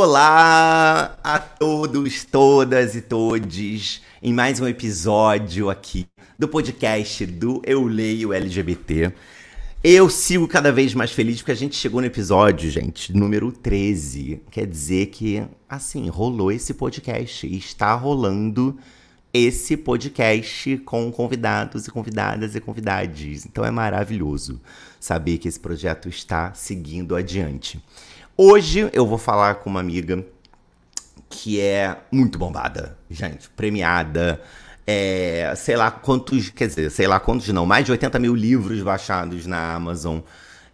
Olá a todos, todas e todes em mais um episódio aqui do podcast do Eu Leio LGBT. Eu sigo cada vez mais feliz porque a gente chegou no episódio, gente, número 13. Quer dizer que, assim, rolou esse podcast e está rolando esse podcast com convidados e convidadas e convidades. Então é maravilhoso saber que esse projeto está seguindo adiante. Hoje eu vou falar com uma amiga que é muito bombada, gente, premiada. É, sei lá quantos, quer dizer, sei lá quantos não, mais de 80 mil livros baixados na Amazon.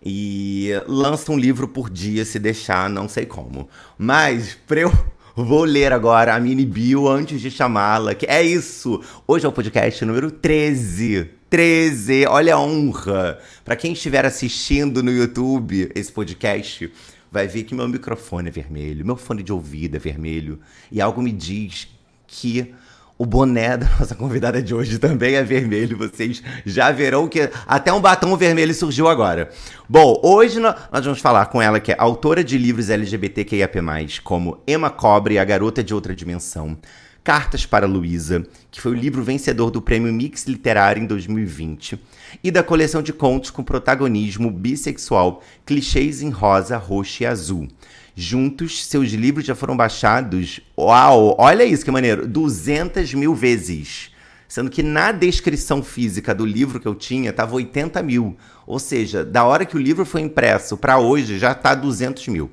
E lança um livro por dia, se deixar, não sei como. Mas, pra eu Vou ler agora a mini bio antes de chamá-la. Que é isso! Hoje é o podcast número 13. 13! Olha a honra! Para quem estiver assistindo no YouTube esse podcast, vai ver que meu microfone é vermelho, meu fone de ouvido é vermelho, e algo me diz que o boné da nossa convidada de hoje também é vermelho. Vocês já verão que até um batom vermelho surgiu agora. Bom, hoje nós vamos falar com ela, que é autora de livros LGBTQIAP+, como Emma Cobre, A Garota de Outra Dimensão, Cartas para Luísa, que foi o livro vencedor do Prêmio Mix Literário em 2020, e da coleção de contos com protagonismo bissexual Clichês em Rosa, Roxo e Azul. Juntos, seus livros já foram baixados, uau, olha isso que maneiro, 200 mil vezes. Sendo que na descrição física do livro que eu tinha, tava 80 mil. Ou seja, da hora que o livro foi impresso para hoje, já tá 200 mil.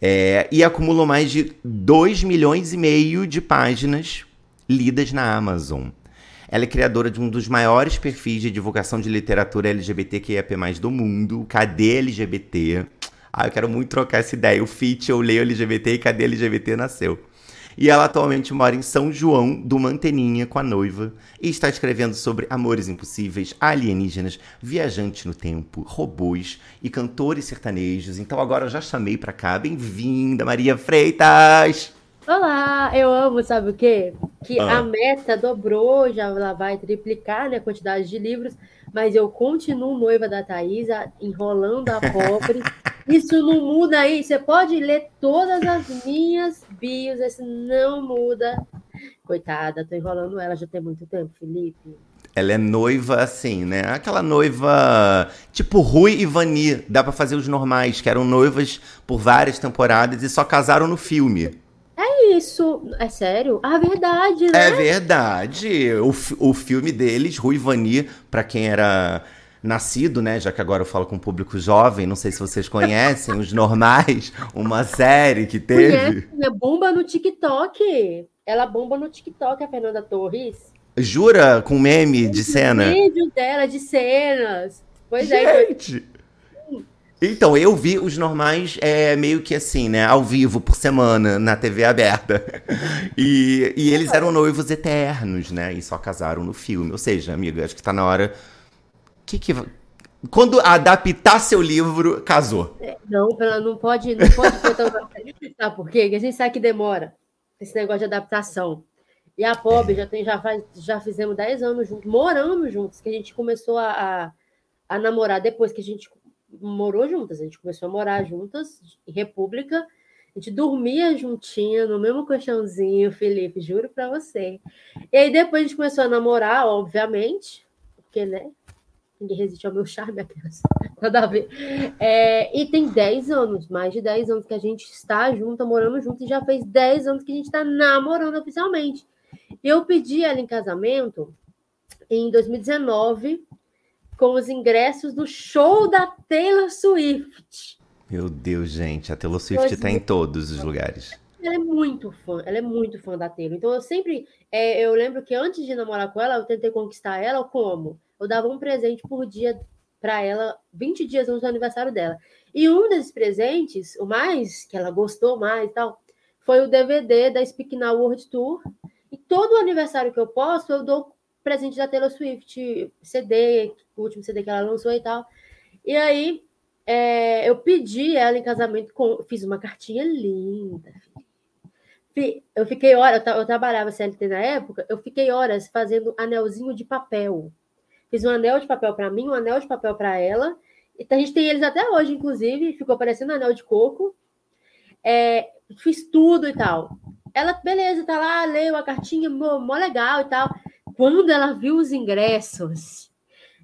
É, e acumulou mais de 2 milhões e meio de páginas lidas na Amazon. Ela é criadora de um dos maiores perfis de divulgação de literatura LGBTQIAP+, do mundo, Cadê LGBT? Ah, eu quero muito trocar essa ideia. O FIT, eu leio LGBT e Cadê LGBT nasceu. E ela atualmente mora em São João do Manteninha com a noiva e está escrevendo sobre amores impossíveis, alienígenas, viajantes no tempo, robôs e cantores sertanejos. Então agora eu já chamei para cá. Bem-vinda, Maria Freitas! Olá, eu amo, sabe o quê? Que ah. a meta dobrou, já lá vai triplicar né, a quantidade de livros, mas eu continuo noiva da Thaisa, enrolando a pobre. Isso não muda aí. Você pode ler todas as minhas bios, isso não muda. Coitada, tô enrolando ela já tem muito tempo, Felipe. Ela é noiva assim, né? Aquela noiva tipo Rui e Vani. Dá para fazer os normais, que eram noivas por várias temporadas e só casaram no filme. É isso. É sério? Ah, verdade, né? É verdade. O, o filme deles, Rui e Vani, pra quem era nascido, né? Já que agora eu falo com o público jovem, não sei se vocês conhecem, os normais, uma série que teve. Conhece, né? Bomba no TikTok. Ela bomba no TikTok, a Fernanda Torres. Jura? Com meme de cena? Vídeo dela de cenas. Pois é, Gente. é. Então, eu vi os normais é, meio que assim, né? Ao vivo, por semana, na TV aberta. E, e eles eram noivos eternos, né? E só casaram no filme. Ou seja, amiga, acho que tá na hora que que quando adaptar seu livro, casou. É, não, não pode, não pode Sabe por quê? Porque a gente sabe que demora esse negócio de adaptação. E a pobre já tem, já faz, já fizemos 10 anos juntos, moramos juntos, que a gente começou a, a, a, namorar depois que a gente morou juntas, a gente começou a morar juntas em República. A gente dormia juntinha no mesmo colchãozinho, Felipe, juro para você. E aí depois a gente começou a namorar, obviamente, porque, né? Ninguém resiste ao meu charme, aquelas. Nada a ver. É, e tem 10 anos, mais de 10 anos que a gente está junto, morando junto, e já fez 10 anos que a gente está namorando oficialmente. Eu pedi ela em casamento em 2019, com os ingressos do show da Taylor Swift. Meu Deus, gente, a Taylor Swift está em todos os lugares. Ela é muito fã, ela é muito fã da Taylor. Então eu sempre, é, eu lembro que antes de namorar com ela, eu tentei conquistar ela como? eu dava um presente por dia para ela, 20 dias antes do aniversário dela. E um desses presentes, o mais que ela gostou mais e tal, foi o DVD da Speak Now World Tour. E todo aniversário que eu posto, eu dou presente da Taylor Swift, CD, o último CD que ela lançou e tal. E aí é, eu pedi ela em casamento, com, fiz uma cartinha linda. Eu fiquei horas, eu, eu trabalhava CLT na época, eu fiquei horas fazendo anelzinho de papel. Fiz um anel de papel para mim, um anel de papel para ela. E a gente tem eles até hoje, inclusive, ficou parecendo anel de coco. É, fiz tudo e tal. Ela, beleza, tá lá, leu a cartinha, mó, mó legal e tal. Quando ela viu os ingressos,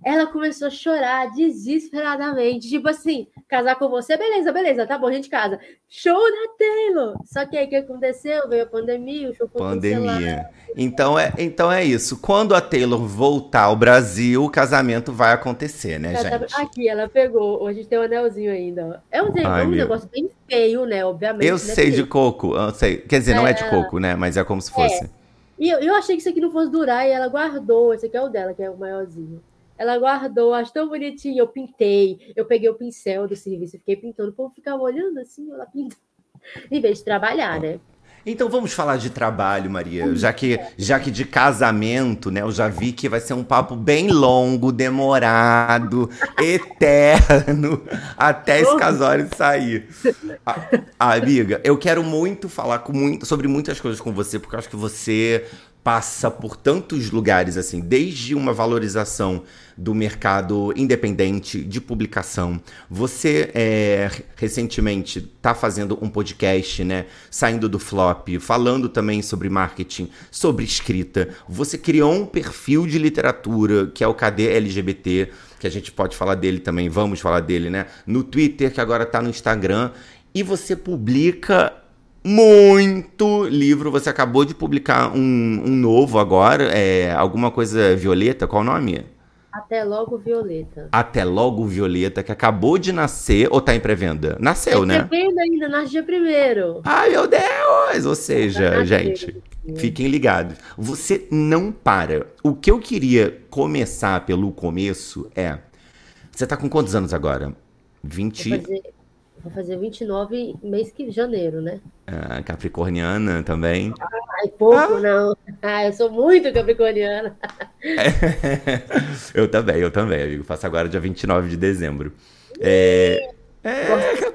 ela começou a chorar desesperadamente. Tipo assim, casar com você, beleza, beleza, tá bom, a gente casa. Show da Taylor! Só que aí o que aconteceu? Veio a pandemia, o show foi Pandemia. Então é, então é isso. Quando a Taylor voltar ao Brasil, o casamento vai acontecer, né, gente? Aqui, ela pegou. Hoje tem um anelzinho ainda. É um, Ai, um negócio bem feio, né? Obviamente. Eu né? sei de coco. Eu sei. Quer dizer, é... não é de coco, né? Mas é como se fosse. É. E eu, eu achei que isso aqui não fosse durar e ela guardou. Esse aqui é o dela, que é o maiorzinho. Ela guardou, acho tão bonitinho. Eu pintei, eu peguei o pincel do serviço fiquei pintando. O povo ficava olhando assim, ela pintando. Em vez de trabalhar, né? Então vamos falar de trabalho, Maria. Já que, já que de casamento, né? Eu já vi que vai ser um papo bem longo, demorado, eterno, até esse casório sair. Ah, amiga, eu quero muito falar com muito, sobre muitas coisas com você, porque eu acho que você passa por tantos lugares assim, desde uma valorização do mercado independente de publicação. Você é, recentemente está fazendo um podcast, né? Saindo do flop, falando também sobre marketing, sobre escrita. Você criou um perfil de literatura que é o KD LGBT, que a gente pode falar dele também, vamos falar dele, né? No Twitter, que agora está no Instagram. E você publica muito livro. Você acabou de publicar um, um novo agora, é, alguma coisa Violeta, qual o nome? Até logo Violeta. Até logo Violeta, que acabou de nascer ou tá em pré-venda? Nasceu, é né? Pré-venda ainda, nasce dia primeiro. Ai, meu Deus! Ou seja, tá gente, fiquem ligados. Você não para. O que eu queria começar pelo começo é. Você tá com quantos anos agora? 20. Vou fazer, vou fazer 29 mês que janeiro, né? Ah, capricorniana também. Ai, pouco ah. não. Ah, eu sou muito capricorniana. eu também, eu também, amigo. Faço agora dia 29 de dezembro. É, é,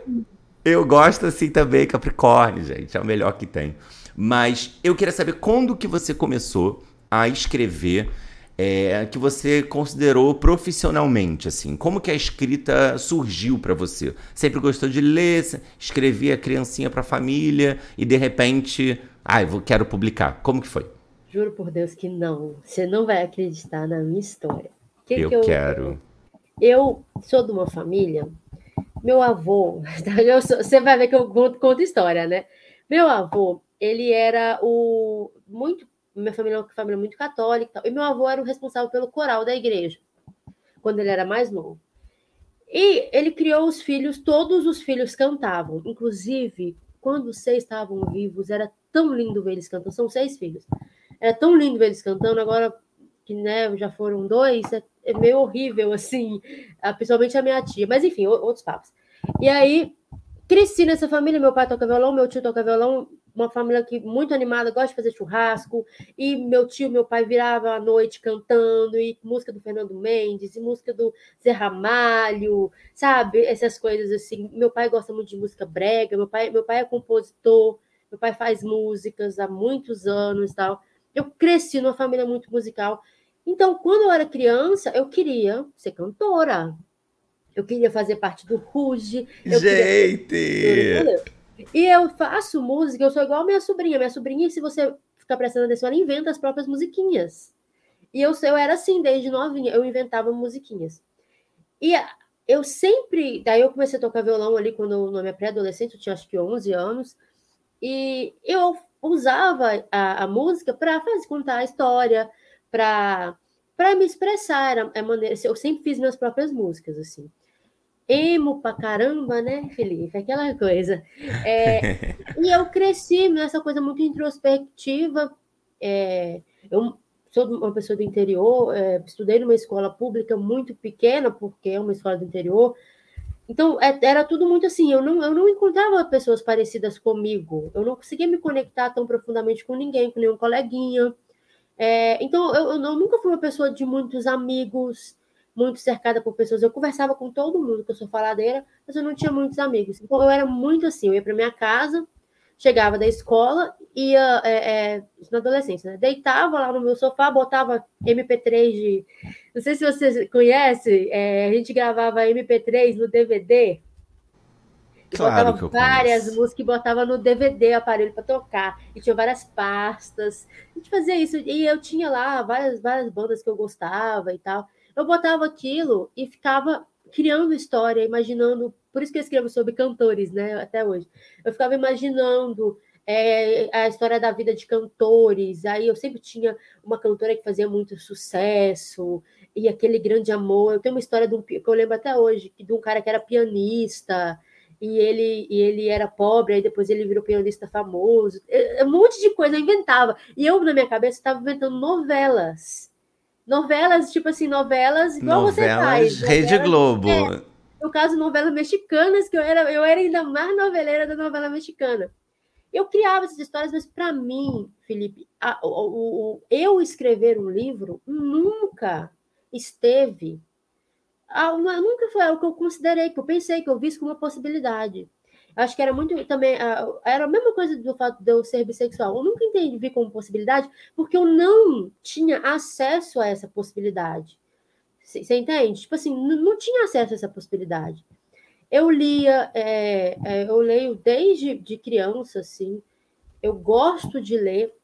eu gosto assim também, Capricórnio, gente. É o melhor que tem. Mas eu queria saber quando que você começou a escrever é, que você considerou profissionalmente, assim? Como que a escrita surgiu para você? Sempre gostou de ler, escrevia criancinha para a família e de repente, ah, eu quero publicar. Como que foi? Juro por Deus que não. Você não vai acreditar na minha história. Que eu, que eu quero. Eu sou de uma família. Meu avô, sou, você vai ver que eu conto, conto história, né? Meu avô, ele era o muito minha família é uma família muito católica, e meu avô era o responsável pelo coral da igreja, quando ele era mais novo. E ele criou os filhos, todos os filhos cantavam, inclusive quando seis estavam vivos, era tão lindo ver eles cantando, são seis filhos. Era tão lindo ver eles cantando, agora que né, já foram dois, é, é meio horrível, assim, principalmente a minha tia, mas enfim, outros papos. E aí, cresci nessa família, meu pai toca violão, meu tio toca violão, uma família que muito animada, gosta de fazer churrasco, e meu tio, meu pai virava à noite cantando, e música do Fernando Mendes, e música do Zé Ramalho, sabe? Essas coisas assim. Meu pai gosta muito de música brega, meu pai, meu pai é compositor, meu pai faz músicas há muitos anos tal. Eu cresci numa família muito musical. Então, quando eu era criança, eu queria ser cantora. Eu queria fazer parte do Ruge. Gente! Queria... E eu faço música, eu sou igual minha sobrinha. Minha sobrinha, se você ficar prestando atenção, ela inventa as próprias musiquinhas. E eu, eu era assim desde novinha, eu inventava musiquinhas. E eu sempre. Daí eu comecei a tocar violão ali quando na minha pré-adolescente, eu tinha acho que 11 anos. E eu usava a, a música para contar a história, para me expressar. Era a maneira, eu sempre fiz minhas próprias músicas, assim emo pra caramba, né, Felipe? Aquela coisa. É, e eu cresci nessa coisa muito introspectiva. É, eu sou uma pessoa do interior, é, estudei numa escola pública muito pequena, porque é uma escola do interior, então, é, era tudo muito assim. Eu não, eu não encontrava pessoas parecidas comigo. Eu não conseguia me conectar tão profundamente com ninguém, com nenhum coleguinha. É, então, eu, eu, nunca fui uma pessoa de muitos amigos, muito cercada por pessoas. Eu conversava com todo mundo, que eu sou faladeira, mas eu não tinha muitos amigos. Então, eu era muito assim. Eu ia para minha casa, chegava da escola, ia é, é, na adolescência, né? deitava lá no meu sofá, botava MP3 de. Não sei se vocês conhecem, é, a gente gravava MP3 no DVD. Claro botava várias conheço. músicas e botava no DVD aparelho para tocar. E tinha várias pastas. A gente fazia isso. E eu tinha lá várias, várias bandas que eu gostava e tal. Eu botava aquilo e ficava criando história, imaginando por isso que eu escrevo sobre cantores, né? Até hoje. Eu ficava imaginando é, a história da vida de cantores. Aí eu sempre tinha uma cantora que fazia muito sucesso e aquele grande amor. Eu tenho uma história de um, que eu lembro até hoje, de um cara que era pianista e ele, e ele era pobre, aí depois ele virou pianista famoso. É, é um monte de coisa eu inventava. E eu, na minha cabeça, estava inventando novelas. Novelas, tipo assim, novelas igual novelas, você faz. Rede Globo. É, no caso, novelas mexicanas, que eu era, eu era ainda mais noveleira da novela mexicana. Eu criava essas histórias, mas para mim, Felipe, a, o, o, eu escrever um livro nunca esteve. A, nunca foi o que eu considerei, que eu pensei, que eu vi como uma possibilidade. Acho que era muito também. Era a mesma coisa do fato de eu ser bissexual. Eu nunca entendi como possibilidade, porque eu não tinha acesso a essa possibilidade. Você entende? Tipo assim, não tinha acesso a essa possibilidade. Eu lia, é, é, eu leio desde de criança, assim. Eu gosto de ler.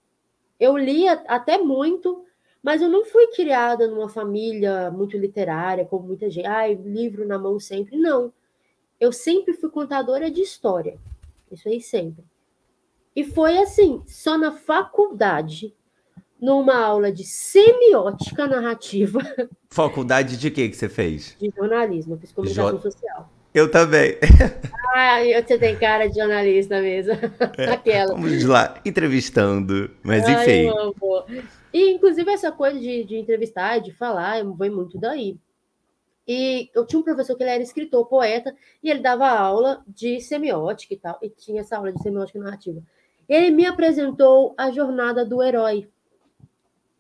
Eu lia até muito, mas eu não fui criada numa família muito literária, como muita gente. Ai, livro na mão sempre. Não. Eu sempre fui contadora de história. Isso aí sempre. E foi assim, só na faculdade numa aula de semiótica narrativa. Faculdade de que que você fez? De jornalismo, eu fiz comunicação jo... social. Eu também. Ah, você tem cara de jornalista mesmo. É, Aquela. Vamos lá, entrevistando. Mas Ai, enfim. E, inclusive, essa coisa de, de entrevistar e de falar, vem muito daí. E eu tinha um professor que ele era escritor, poeta, e ele dava aula de semiótica e tal, e tinha essa aula de semiótica narrativa. Ele me apresentou a jornada do herói,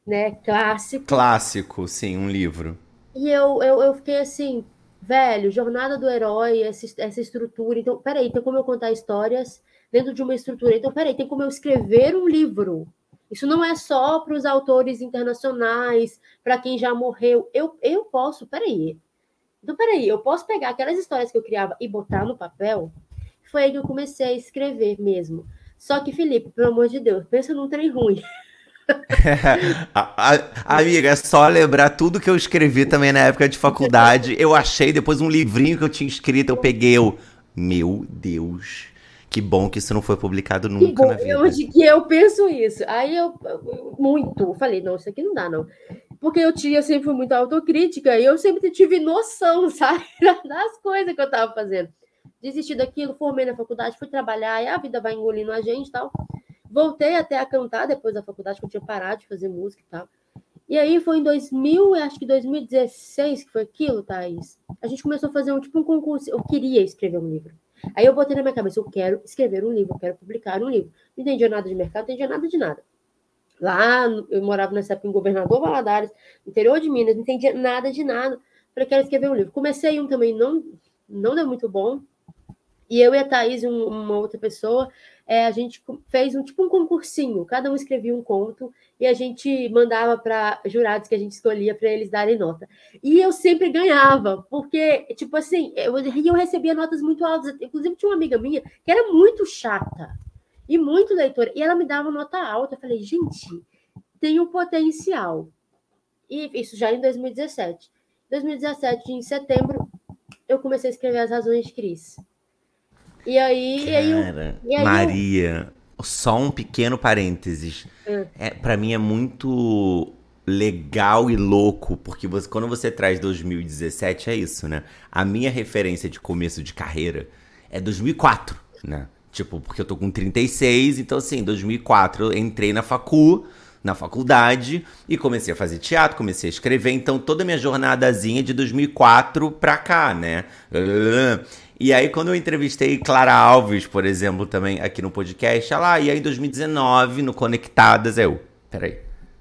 né? Clássico. Clássico, sim, um livro. E eu, eu, eu fiquei assim, velho, jornada do herói, essa, essa estrutura. Então, peraí, tem como eu contar histórias dentro de uma estrutura. Então, peraí, tem como eu escrever um livro. Isso não é só para os autores internacionais, para quem já morreu. Eu, eu posso, peraí. Então, peraí, eu posso pegar aquelas histórias que eu criava e botar no papel? Foi aí que eu comecei a escrever mesmo. Só que, Felipe, pelo amor de Deus, pensa num trem ruim. a, a, amiga, é só lembrar tudo que eu escrevi também na época de faculdade. Eu achei depois um livrinho que eu tinha escrito, eu peguei eu. Meu Deus. Que bom que isso não foi publicado nunca na vida. Hoje que eu penso isso. Aí eu, muito, falei, não, isso aqui não dá, não. Porque eu tinha, eu sempre fui muito autocrítica e eu sempre tive noção, sabe, das coisas que eu estava fazendo. Desisti daquilo, formei na faculdade, fui trabalhar, e a vida vai engolindo a gente e tal. Voltei até a cantar depois da faculdade, que eu tinha parado de fazer música e tal. E aí foi em 2000, acho que 2016 que foi aquilo, Thaís. A gente começou a fazer um tipo um concurso. Eu queria escrever um livro. Aí eu botei na minha cabeça, eu quero escrever um livro, eu quero publicar um livro. Não entendia nada de mercado, não entendia nada de nada. Lá, eu morava nessa época em Governador Valadares, interior de Minas, não entendia nada de nada. Falei, quero escrever um livro. Comecei um também, não, não deu muito bom. E eu e a Thaís, um, uma outra pessoa, é, a gente fez um tipo um concursinho, cada um escrevia um conto e a gente mandava para jurados que a gente escolhia para eles darem nota. E eu sempre ganhava, porque, tipo assim, eu, eu recebia notas muito altas. Inclusive, tinha uma amiga minha que era muito chata e muito leitora, e ela me dava nota alta. Eu falei, gente, tem um potencial. E isso já em 2017. 2017, em setembro, eu comecei a escrever As Razões de Cris. E aí. Cara, e aí, e aí Maria, eu... só um pequeno parênteses. Hum. É, para mim é muito legal e louco, porque você, quando você traz 2017, é isso, né? A minha referência de começo de carreira é 2004, né? Tipo, porque eu tô com 36, então assim, 2004 eu entrei na facu, na faculdade e comecei a fazer teatro, comecei a escrever. Então, toda a minha jornadazinha de 2004 pra cá, né? E aí, quando eu entrevistei Clara Alves, por exemplo, também aqui no podcast, ela, e aí em 2019, no Conectadas, eu, peraí,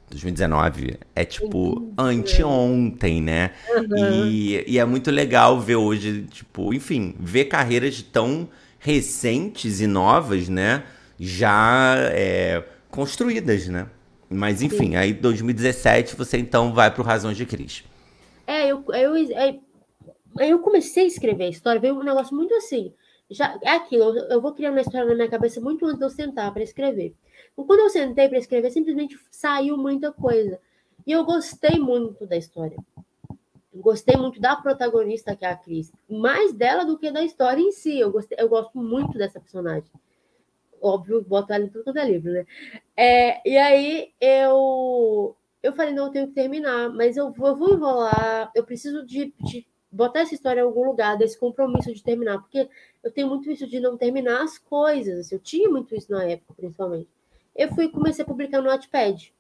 2019 é tipo anteontem, né? Uhum. E, e é muito legal ver hoje, tipo, enfim, ver carreiras tão recentes e novas, né? Já é, construídas, né? Mas enfim, Sim. aí 2017 você então vai para o Razões de Cris. É, eu, eu, é, eu comecei a escrever a história, veio um negócio muito assim. Já, é aquilo, eu, eu vou criando uma história na minha cabeça muito antes de eu sentar para escrever. Então, quando eu sentei para escrever, simplesmente saiu muita coisa. E eu gostei muito da história. Gostei muito da protagonista, que é a Cris. Mais dela do que da história em si. Eu, gostei, eu gosto muito dessa personagem. Óbvio, boto ela em tudo quanto é livro, né? É, e aí eu, eu falei, não, eu tenho que terminar, mas eu, eu vou enrolar, eu preciso de, de botar essa história em algum lugar, desse compromisso de terminar, porque eu tenho muito isso de não terminar as coisas, assim, eu tinha muito isso na época, principalmente. Eu fui comecei a publicar no Wattpad.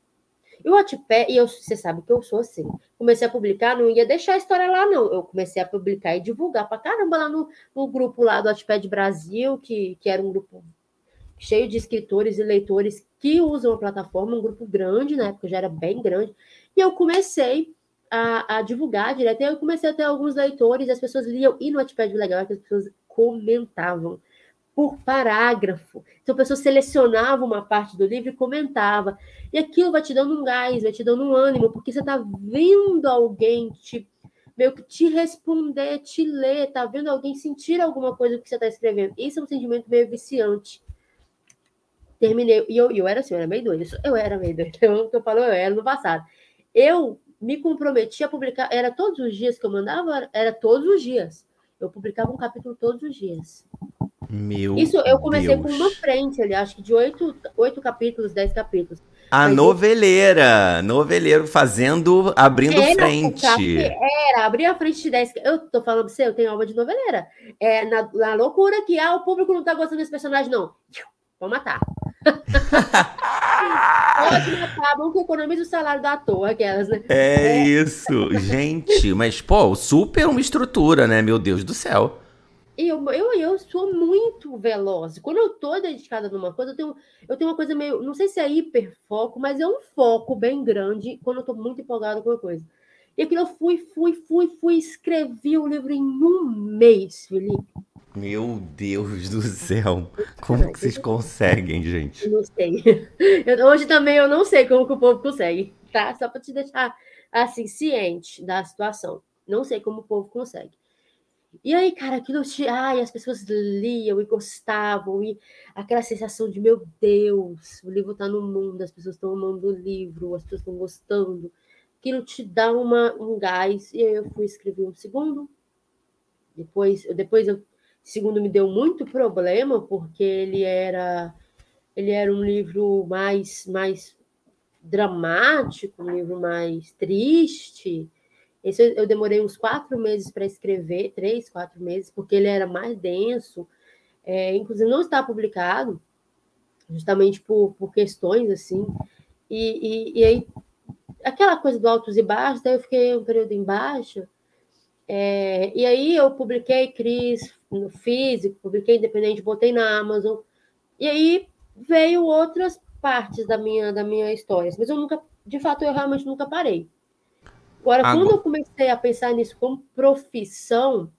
E o Wattpad, e eu, você sabe que eu sou assim, comecei a publicar, não ia deixar a história lá, não. Eu comecei a publicar e divulgar para caramba lá no, no grupo lá do Wattpad Brasil, que, que era um grupo cheio de escritores e leitores que usam a plataforma, um grupo grande, na época já era bem grande, e eu comecei a, a, divulgar direto. Eu comecei a ter alguns leitores, as pessoas liam, e no Wattpad legal é que as pessoas comentavam por parágrafo. Então a pessoa selecionava uma parte do livro e comentava. E aquilo vai te dando um gás, vai te dando um ânimo, porque você está vendo alguém te meio que te responder, te ler, tá vendo alguém sentir alguma coisa que você está escrevendo. Isso é um sentimento meio viciante. Terminei, e eu, eu era assim, eu era meio doida. Eu era meio doida. Então, o que eu falo, eu era no passado. Eu me comprometi a publicar, era todos os dias que eu mandava, era todos os dias. Eu publicava um capítulo todos os dias. Meu Isso eu comecei Deus. com uma frente ali, acho que de oito, oito capítulos, dez capítulos. A Mas noveleira, eu... noveleiro fazendo, abrindo era, frente. Era, abrir a frente de dez. Eu tô falando pra você, eu tenho alma de noveleira. É na, na loucura que ah, o público não tá gostando desse personagem, não. Vou matar. Pode matar, bom que economiza o salário da ator, aquelas, né? É, é, isso, gente, mas, pô, super uma estrutura, né? Meu Deus do céu. Eu, eu, eu sou muito veloz. Quando eu tô dedicada numa coisa, eu tenho, eu tenho uma coisa meio. Não sei se é hiperfoco, mas é um foco bem grande quando eu tô muito empolgada com uma coisa. E aquilo eu fui, fui, fui, fui, escrevi o livro em um mês, Felipe. Meu Deus do céu. Como que vocês conseguem, gente? Eu não sei. Eu, hoje também eu não sei como que o povo consegue, tá? Só para te deixar assim ciente da situação. Não sei como o povo consegue. E aí, cara, aquilo te. Ai, as pessoas liam e gostavam, e aquela sensação de, meu Deus, o livro está no mundo, as pessoas estão amando o livro, as pessoas estão gostando. Aquilo te dá uma, um gás. E aí eu fui escrever um segundo. Depois, depois eu segundo me deu muito problema porque ele era ele era um livro mais mais dramático, um livro mais triste. Esse eu demorei uns quatro meses para escrever, três, quatro meses, porque ele era mais denso. É, inclusive não está publicado, justamente por, por questões assim. E, e, e aí aquela coisa do altos e baixos, daí eu fiquei um período em baixa. É, e aí eu publiquei Cris no físico, publiquei independente, botei na Amazon. E aí veio outras partes da minha da minha história, mas eu nunca, de fato, eu realmente nunca parei. Agora, Agora, quando eu comecei a pensar nisso como profissão,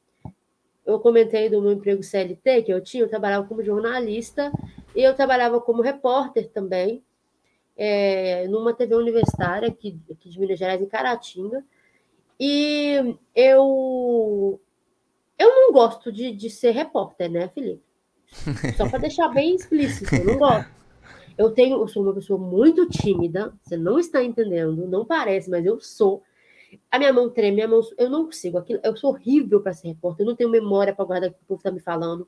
eu comentei do meu emprego CLT que eu tinha, eu trabalhava como jornalista e eu trabalhava como repórter também, é, numa TV universitária aqui, aqui de Minas Gerais, em Caratinga. E eu eu não gosto de, de ser repórter, né, Felipe? Só para deixar bem explícito, eu não gosto. Eu tenho, eu sou uma pessoa muito tímida, você não está entendendo, não parece, mas eu sou. A minha mão treme, minha mão, eu não consigo. Aquilo, eu sou horrível para ser repórter, eu não tenho memória para guardar o que o povo está me falando.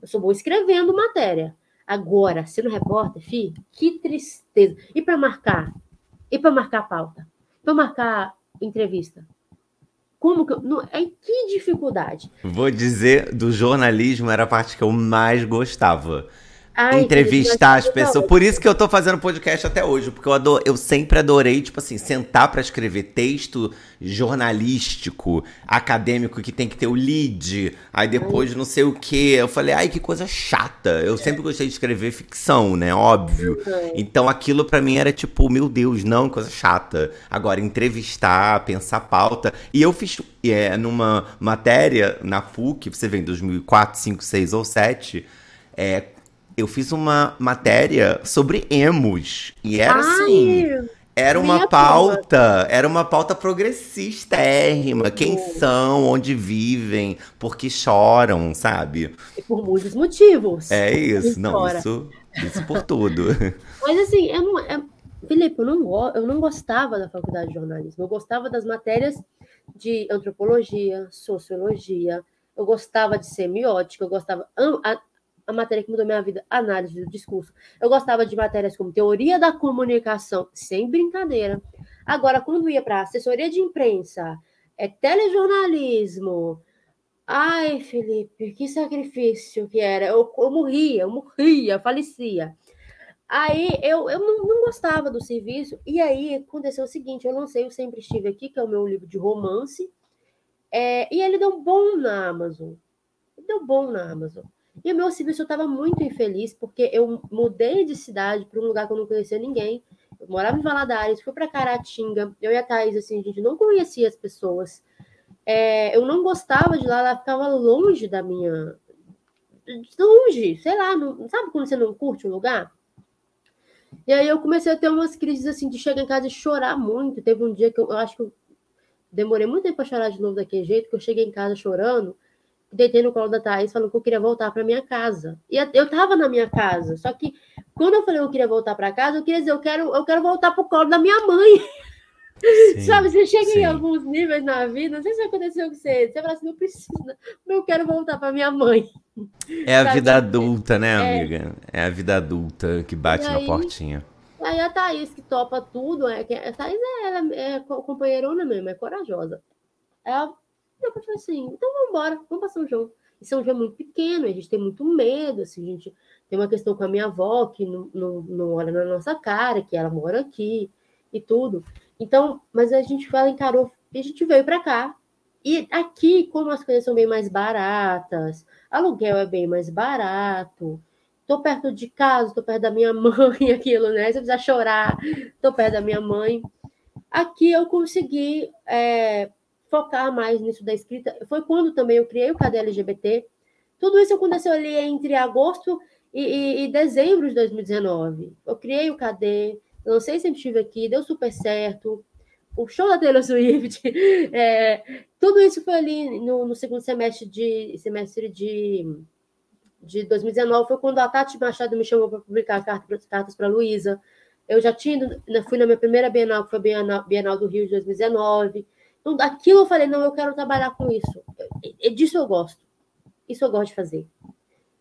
Eu sou boa escrevendo matéria. Agora, sendo repórter, fi, que tristeza. E para marcar? E para marcar pauta? Para marcar entrevista. Como que eu, não, é que dificuldade. Vou dizer, do jornalismo era a parte que eu mais gostava. Ai, entrevistar as pessoas. Por isso que eu tô fazendo podcast até hoje, porque eu, adoro, eu sempre adorei, tipo assim, sentar para escrever texto jornalístico, acadêmico, que tem que ter o lead, aí depois não sei o que. Eu falei, ai, que coisa chata. Eu sempre gostei de escrever ficção, né? Óbvio. Então aquilo para mim era tipo, meu Deus, não, coisa chata. Agora, entrevistar, pensar pauta. E eu fiz é, numa matéria na PUC, você vê em 2004, 5, 6 ou 7, é, eu fiz uma matéria sobre emos. E era Ai, assim. Era uma pauta, era uma pauta progressistérrima. Quem são, onde vivem, por que choram, sabe? E por muitos motivos. É isso, não, isso, isso por tudo. Mas assim, eu não, é- Felipe, eu não, eu não gostava da faculdade de jornalismo. Eu gostava das matérias de antropologia, sociologia. Eu gostava de semiótica. Eu gostava a, matéria que mudou minha vida, análise do discurso. Eu gostava de matérias como teoria da comunicação, sem brincadeira. Agora, quando ia para assessoria de imprensa, é telejornalismo. Ai, Felipe, que sacrifício que era. Eu, eu morria, eu morria, falecia. Aí eu, eu não, não gostava do serviço, e aí aconteceu o seguinte: eu lancei o Sempre Estive Aqui, que é o meu livro de romance, é, e ele deu bom na Amazon. Ele deu bom na Amazon. E o meu serviço eu estava muito infeliz, porque eu mudei de cidade para um lugar que eu não conhecia ninguém. Eu morava em Valadares, fui para Caratinga, eu e a Thaís, assim, a gente não conhecia as pessoas. É, eu não gostava de lá, ela ficava longe da minha. Longe, sei lá, não, sabe quando você não curte um lugar? E aí eu comecei a ter umas crises assim de chegar em casa e chorar muito. Teve um dia que eu, eu acho que eu demorei muito tempo para chorar de novo daquele jeito, que eu cheguei em casa chorando, deitei no colo da Thaís falando que eu queria voltar para minha casa. E eu tava na minha casa, só que quando eu falei que eu queria voltar para casa, eu queria dizer, eu quero, eu quero voltar pro colo da minha mãe. Sabe, você chega sim. em alguns níveis na vida, não sei se aconteceu com você, você fala assim, não precisa, mas eu quero voltar para minha mãe. É a vida adulta, né, É. amiga? É a vida adulta que bate E na aí- portinha. Aí a Thaís, que topa tudo, é, a Thaís é, ela é co- companheirona mesmo, é corajosa. Ela eu falei assim, então vamos embora, vamos para São João. E São João é muito pequeno, a gente tem muito medo, assim, a gente tem uma questão com a minha avó, que não, não, não olha na nossa cara, que ela mora aqui e tudo. Então, mas a gente fala, encarou, e a gente veio para cá. E aqui, como as coisas são bem mais baratas, aluguel é bem mais barato, tô perto de casa, tô perto da minha mãe, aquilo, né? Se eu precisar chorar, tô perto da minha mãe. Aqui eu consegui é, focar mais nisso da escrita. Foi quando também eu criei o Cadê LGBT. Tudo isso aconteceu ali entre agosto e, e- e dezembro de 2019. Eu criei o Cadê, lancei Sempre Estive Aqui, deu super certo. O show da Taylor Swift, é, tudo isso foi ali no, no segundo semestre de semestre de de 2019 foi quando a Tati Machado me chamou para publicar carta- cartas para Luísa. Eu já tinha, né, fui na minha primeira Bienal, que foi a Bienal, Bienal do Rio de 2019. Daquilo eu falei, não, eu quero trabalhar com isso. E disso eu gosto. Isso eu gosto de fazer.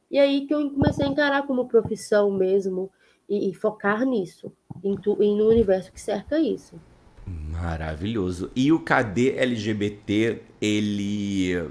E aí que eu comecei a encarar como profissão mesmo e, e focar nisso, em tu- e no universo que cerca isso. Maravilhoso. E o KD LGBT, ele.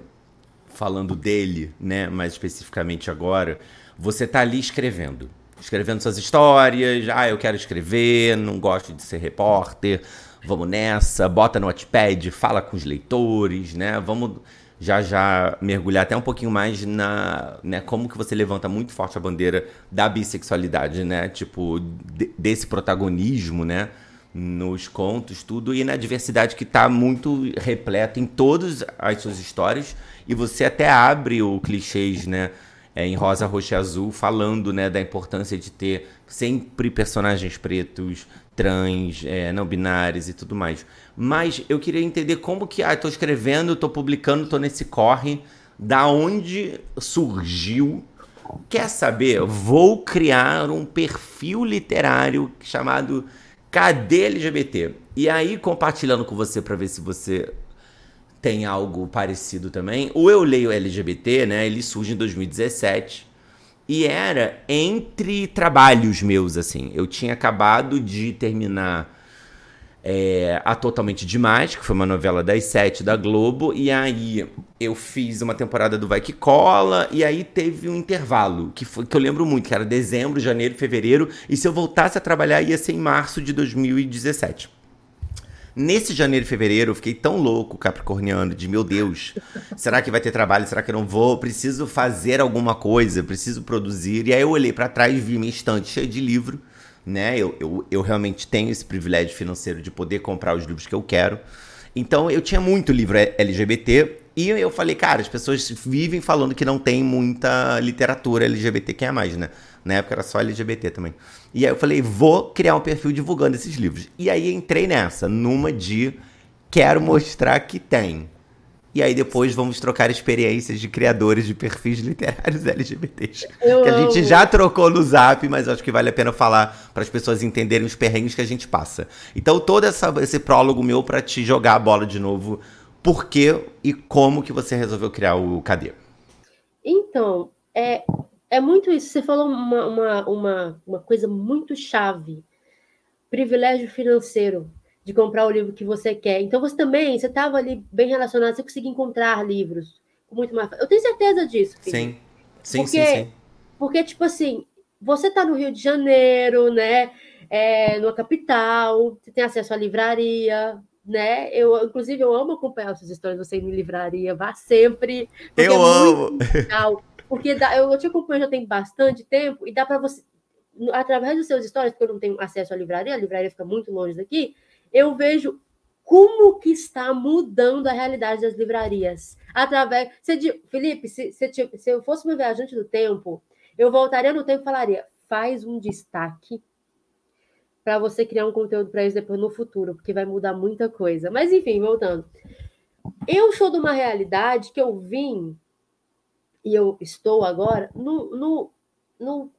Falando dele, né, mais especificamente agora, você tá ali escrevendo. Escrevendo suas histórias. Ah, eu quero escrever, não gosto de ser repórter. Vamos nessa, bota no Wattpad, fala com os leitores, né? Vamos já já mergulhar até um pouquinho mais na, né, como que você levanta muito forte a bandeira da bissexualidade, né? Tipo, de- desse protagonismo, né? nos contos, tudo, e na diversidade que está muito repleta em todas as suas histórias. E você até abre o clichês, né? É, em Rosa, Roxa e Azul, falando né, da importância de ter sempre personagens pretos, trans, é, não binários e tudo mais. Mas eu queria entender como que, ah, tô escrevendo, tô publicando, tô nesse corre, da onde surgiu Quer saber? Vou criar um perfil literário chamado Cadê LGBT? E aí, compartilhando com você para ver se você tem algo parecido também. O Eu Leio LGBT, né? Ele surge em 2017 e era entre trabalhos meus, assim. Eu tinha acabado de terminar é, A Totalmente Demais, que foi uma novela das sete da Globo, e aí eu fiz uma temporada do Vai Que Cola, e aí teve um intervalo, que, foi, que eu lembro muito, que era dezembro, janeiro, fevereiro, e se eu voltasse a trabalhar ia ser em março de 2017. Nesse janeiro e fevereiro, eu fiquei tão louco, capricorniano, de meu Deus, será que vai ter trabalho? Será que eu não vou? Preciso fazer alguma coisa, preciso produzir. E aí eu olhei para trás e vi minha estante cheia de livro, né? Eu, eu, eu realmente tenho esse privilégio financeiro de poder comprar os livros que eu quero. Então eu tinha muito livro LGBT e eu falei, cara, as pessoas vivem falando que não tem muita literatura LGBT, quem é mais, né? Na época era só LGBT também. E aí eu falei, vou criar um perfil divulgando esses livros. E aí entrei nessa, numa de quero mostrar que tem. E aí depois vamos trocar experiências de criadores de perfis literários LGBTs. Eu que a amo. gente já trocou no Zap, mas acho que vale a pena falar para as pessoas entenderem os perrengues que a gente passa. Então todo essa, esse prólogo meu para te jogar a bola de novo, por que e como que você resolveu criar o Cadê? Então, é, é muito isso. Você falou uma, uma, uma, uma coisa muito chave. Privilégio financeiro de comprar o livro que você quer. Então você também, você estava ali bem relacionado, você conseguia encontrar livros com muito mais. Eu tenho certeza disso. Filho. Sim, sim, porque, sim, sim. Porque tipo assim, você está no Rio de Janeiro, né? É, numa capital, você tem acesso à livraria, né? Eu, inclusive, eu amo acompanhar essas histórias. Você em livraria, vá sempre. Eu é amo. Porque dá, eu, te acompanho já tem bastante tempo e dá para você, através dos seus stories, porque eu não tenho acesso à livraria, a livraria fica muito longe daqui, eu vejo como que está mudando a realidade das livrarias. Através. Você, Felipe, se, se, se eu fosse uma viajante do tempo, eu voltaria no tempo e falaria: faz um destaque para você criar um conteúdo para isso depois no futuro, porque vai mudar muita coisa. Mas enfim, voltando. Eu sou de uma realidade que eu vim e eu estou agora no, no, no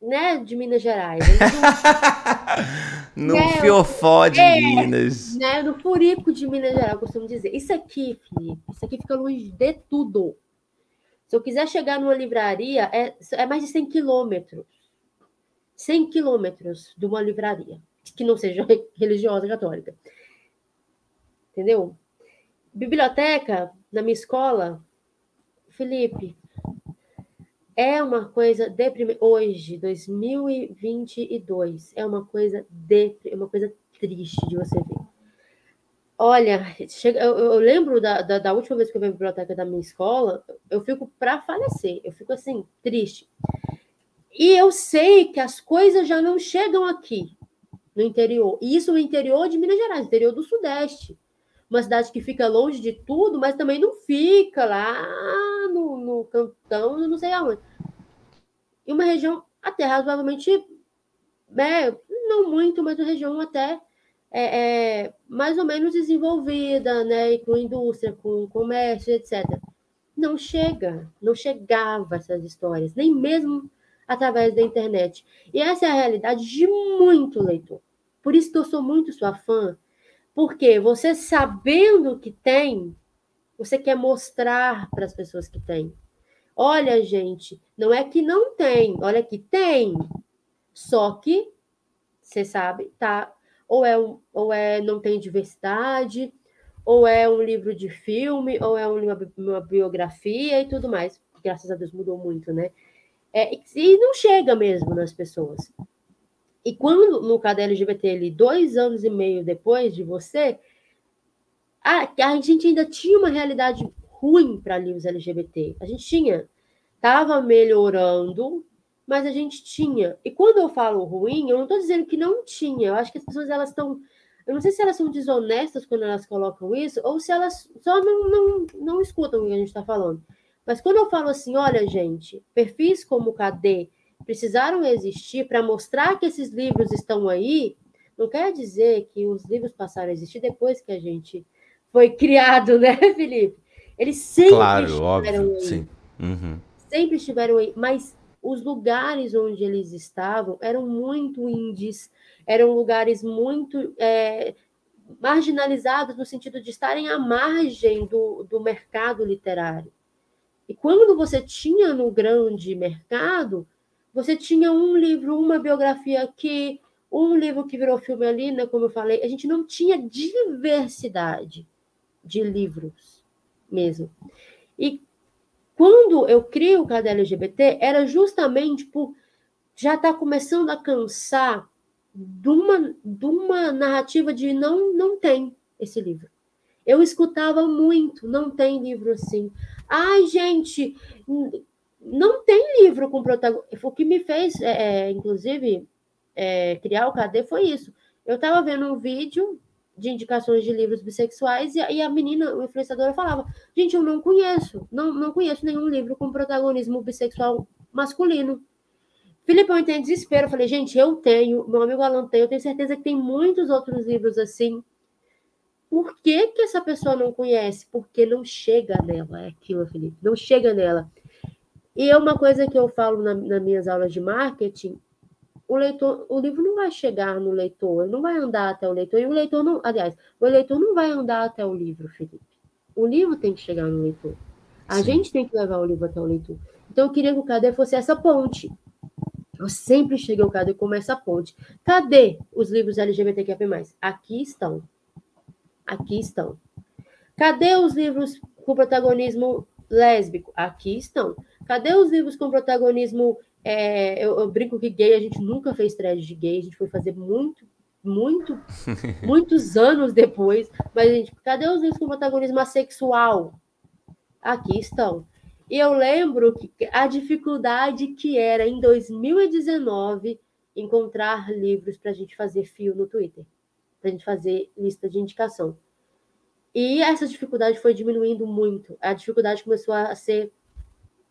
né, de Minas Gerais. no né, fiofó de é, Minas. Né, no furico de Minas Gerais, eu costumo dizer. Isso aqui, Felipe, isso aqui fica longe de tudo. Se eu quiser chegar numa livraria, é, é mais de 100 quilômetros. 100 quilômetros de uma livraria, que não seja religiosa católica. Entendeu? Biblioteca, na minha escola, Felipe, é uma coisa deprimente. Hoje, 2022, é uma coisa de, é uma coisa triste de você ver. Olha, chega, eu, eu lembro da, da, da, última vez que eu vi a biblioteca da minha escola, eu fico para falecer, eu fico assim, triste. E eu sei que as coisas já não chegam aqui, no interior. E isso no interior de Minas Gerais, interior do Sudeste uma cidade que fica longe de tudo, mas também não fica lá no, no cantão, não sei aonde. E uma região até razoavelmente, né, não muito, mas uma região até é, é, mais ou menos desenvolvida, né, com indústria, com comércio, etc. Não chega, não chegava essas histórias, nem mesmo através da internet. E essa é a realidade de muito leitor. Por isso que eu sou muito sua fã porque você sabendo que tem, você quer mostrar para as pessoas que tem. Olha, gente, não é que não tem, olha que tem. Só que você sabe, tá? Ou é, ou é não tem diversidade, ou é um livro de filme, ou é uma, uma biografia e tudo mais. Graças a Deus mudou muito, né? É, e não chega mesmo nas pessoas. E quando no Cadê LGBT, ele, dois anos e meio depois de você, a, a gente ainda tinha uma realidade ruim para livros LGBT. A gente tinha. Estava melhorando, mas a gente tinha. E quando eu falo ruim, eu não estou dizendo que não tinha. Eu acho que as pessoas elas estão. Eu não sei se elas são desonestas quando elas colocam isso, ou se elas só não, não, não escutam o que a gente está falando. Mas quando eu falo assim, olha, gente, perfis como o KD precisaram existir para mostrar que esses livros estão aí, não quer dizer que os livros passaram a existir depois que a gente foi criado, né, Felipe? Eles sempre claro, estiveram óbvio, aí. Sim. Uhum. Sempre estiveram aí, mas os lugares onde eles estavam eram muito indies, eram lugares muito é, marginalizados no sentido de estarem à margem do, do mercado literário. E quando você tinha no grande mercado, você tinha um livro, uma biografia aqui, um livro que virou filme ali, né, como eu falei, a gente não tinha diversidade de livros mesmo. E quando eu crio o Cadê LGBT, era justamente por já estar tá começando a cansar de uma, de uma narrativa de não, não tem esse livro. Eu escutava muito, não tem livro assim. Ai, gente, não tem livro com protagonista. O que me fez, é, é, inclusive, é, criar o Cadê foi isso. Eu estava vendo um vídeo de indicações de livros bissexuais e, e a menina, o influenciadora, falava: Gente, eu não conheço, não, não conheço nenhum livro com protagonismo bissexual masculino. Felipe, eu entendo desespero. Eu falei, gente, eu tenho, meu amigo Alan tem, eu tenho certeza que tem muitos outros livros assim. Por que, que essa pessoa não conhece? Porque não chega nela, é aquilo, Felipe, não chega nela. E é uma coisa que eu falo na, nas minhas aulas de marketing, o leitor, o livro não vai chegar no leitor, não vai andar até o leitor, e o leitor não, aliás, o leitor não vai andar até o livro, Felipe. O livro tem que chegar no leitor. A Sim. gente tem que levar o livro até o leitor. Então eu queria que o Cadê fosse essa ponte. Eu sempre cheguei ao Cadê como essa ponte. Cadê os livros LGBTQIA+. Aqui estão. Aqui estão. Cadê os livros com protagonismo lésbico? Aqui estão. Cadê os livros com protagonismo é, eu, eu, brinco que gay, a gente nunca fez thread de gay, a gente foi fazer muito, muito, muitos anos depois. Mas, gente, cadê os livros com protagonismo assexual? Aqui estão. E eu lembro que a dificuldade que era em 2019 encontrar livros para a gente fazer fio no Twitter, para a gente fazer lista de indicação. E essa dificuldade foi diminuindo muito. A dificuldade começou a ser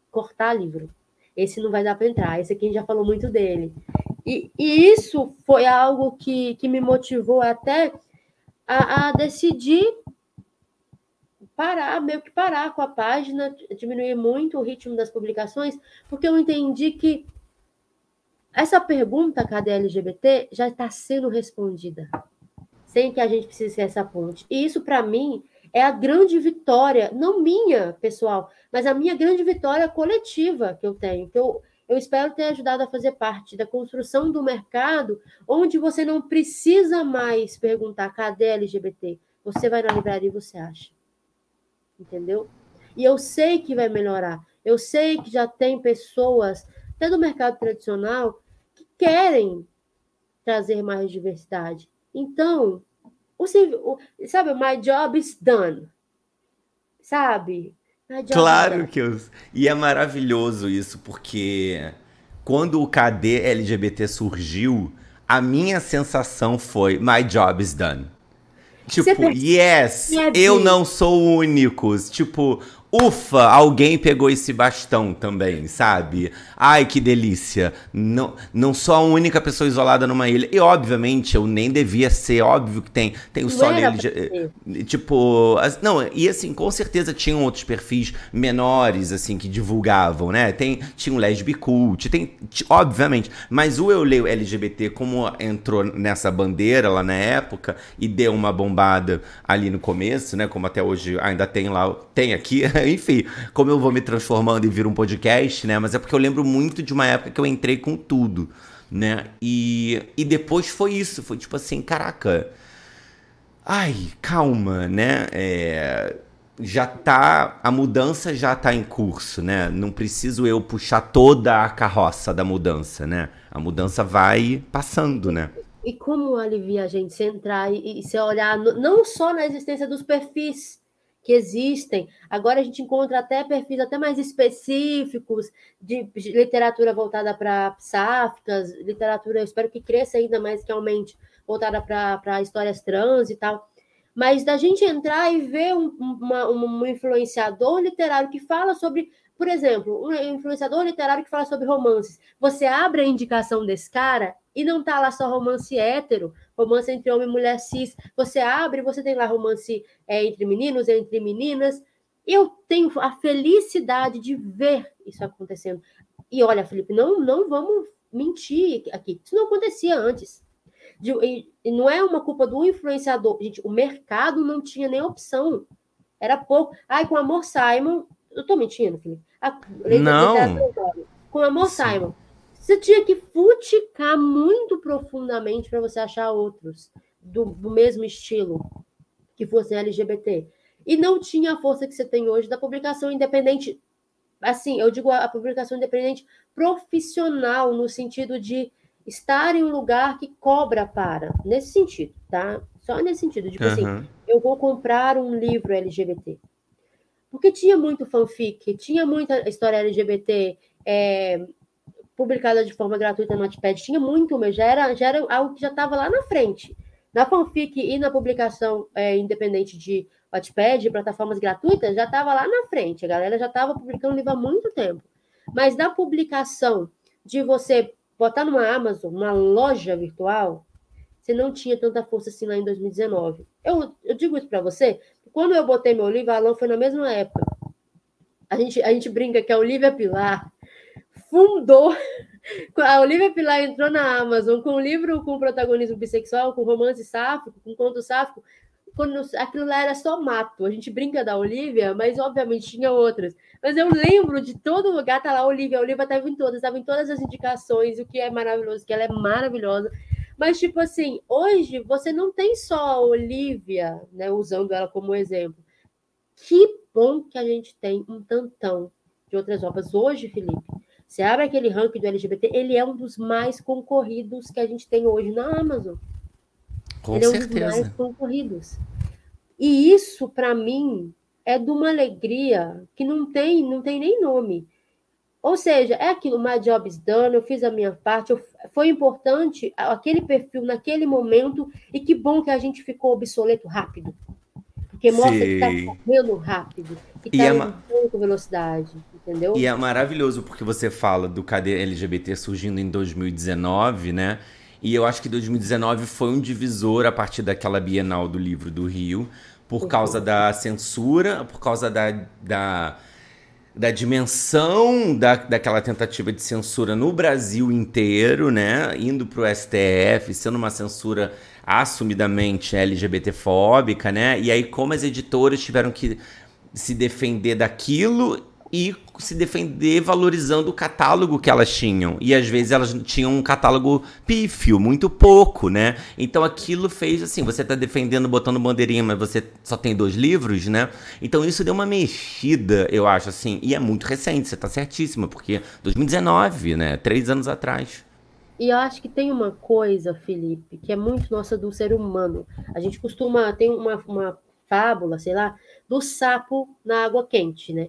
cortar livro esse não vai dar para entrar, esse aqui a gente já falou muito dele. E, e isso foi algo que, que me motivou até a, a decidir parar, meio que parar com a página, diminuir muito o ritmo das publicações, porque eu entendi que essa pergunta, cadê LGBT, já está sendo respondida, sem que a gente precise ser essa ponte. E isso, para mim, é a grande vitória, não minha, pessoal, mas a minha grande vitória coletiva que eu tenho, que eu, eu espero ter ajudado a fazer parte da construção do mercado onde você não precisa mais perguntar cadê LGBT. Você vai na livraria e você acha. Entendeu? E eu sei que vai melhorar. Eu sei que já tem pessoas, até do mercado tradicional, que querem trazer mais diversidade. Então, o, o, sabe, my job is done. Sabe? Claro que eu. E é maravilhoso isso, porque quando o KD LGBT surgiu, a minha sensação foi: my job is done. Tipo, yes, eu não sou único. Tipo, ufa, alguém pegou esse bastão também, sabe? Ai, que delícia. Não, não sou a única pessoa isolada numa ilha. E, obviamente, eu nem devia ser. Óbvio que tem, tem o só nele. Eh, tipo, não, e assim, com certeza tinham outros perfis menores, assim, que divulgavam, né? Tem, tinha um lesbi cult, tem, obviamente. Mas o Eu Leio LGBT, como entrou nessa bandeira lá na época e deu uma bombada ali no começo, né? Como até hoje ainda tem lá, tem aqui enfim, como eu vou me transformando e vir um podcast, né? Mas é porque eu lembro muito de uma época que eu entrei com tudo, né? E, e depois foi isso, foi tipo assim, caraca. Ai, calma, né? É, já tá. A mudança já tá em curso, né? Não preciso eu puxar toda a carroça da mudança, né? A mudança vai passando, né? E como alivia a gente se entrar e, e se olhar não só na existência dos perfis que existem. Agora a gente encontra até perfis até mais específicos de literatura voltada para sáficas, literatura, eu espero que cresça ainda mais que aumente, voltada para histórias trans e tal. Mas da gente entrar e ver um, uma, um influenciador literário que fala sobre por exemplo, um influenciador literário que fala sobre romances. Você abre a indicação desse cara e não tá lá só romance hétero, romance entre homem e mulher cis. Você abre, você tem lá romance é, entre meninos, entre meninas. Eu tenho a felicidade de ver isso acontecendo. E olha, Felipe, não, não vamos mentir aqui. Isso não acontecia antes. De, e não é uma culpa do influenciador. Gente, o mercado não tinha nem opção. Era pouco. Ai, com Amor Simon. Eu tô mentindo, Felipe. A, não. Com Amor Sim. Simon. Você tinha que futicar muito profundamente para você achar outros do, do, mesmo estilo que fossem LGBT. E não tinha a força que você tem hoje da publicação independente. Assim, eu digo a publicação independente profissional, no sentido de estar em um lugar que cobra para. Nesse sentido, tá? Só nesse sentido. Tipo uhum. assim, eu vou comprar um livro LGBT. Porque tinha muito fanfic, tinha muita história LGBT é, publicada de forma gratuita no Wattpad, tinha muito, mas já era, já era algo que já estava lá na frente. Na fanfic e na publicação é, independente de Wattpad, plataformas gratuitas, já estava lá na frente. A galera já estava publicando livro há muito tempo. Mas na publicação de você botar numa Amazon, uma loja virtual, você não tinha tanta força assim lá em 2019. Eu, eu digo isso para você, quando eu botei meu livro, Alan foi na mesma época. A gente, a gente brinca que a Olivia Pilar fundou. A Olivia Pilar entrou na Amazon com um livro com protagonismo bissexual, com romance sáfico, com conto sáfico, quando aquilo lá era só mato. A gente brinca da Olivia, mas obviamente tinha outras. Mas eu lembro de todo lugar, tá lá a Olivia. A Olivia estava em todas, estava em todas as indicações, o que é maravilhoso, que ela é maravilhosa. Mas, tipo assim, hoje você não tem só a Olivia, né, usando ela como exemplo. Que bom que a gente tem um tantão de outras obras. Hoje, Felipe, você abre aquele ranking do LGBT, ele é um dos mais concorridos que a gente tem hoje na Amazon. Com ele certeza. é um dos mais concorridos. E isso, para mim, é de uma alegria que não tem, não tem nem nome. Ou seja, é aquilo, my job is done, eu fiz a minha parte, eu, foi importante aquele perfil naquele momento, e que bom que a gente ficou obsoleto rápido. Porque mostra Sim. que está correndo rápido, que está é com velocidade, entendeu? E é maravilhoso porque você fala do KD LGBT surgindo em 2019, né? E eu acho que 2019 foi um divisor a partir daquela Bienal do Livro do Rio, por causa da censura, por causa da, da, da dimensão da, daquela tentativa de censura no Brasil inteiro, né? Indo para o STF, sendo uma censura assumidamente LGBTfóbica, né? E aí, como as editoras tiveram que se defender daquilo e se defender valorizando o catálogo que elas tinham. E às vezes elas tinham um catálogo pífio, muito pouco, né? Então aquilo fez assim, você tá defendendo, botando bandeirinha, mas você só tem dois livros, né? Então isso deu uma mexida, eu acho, assim. E é muito recente, você tá certíssima, porque 2019, né? Três anos atrás. E eu acho que tem uma coisa, Felipe, que é muito nossa do ser humano. A gente costuma, tem uma, uma fábula, sei lá, do sapo na água quente, né?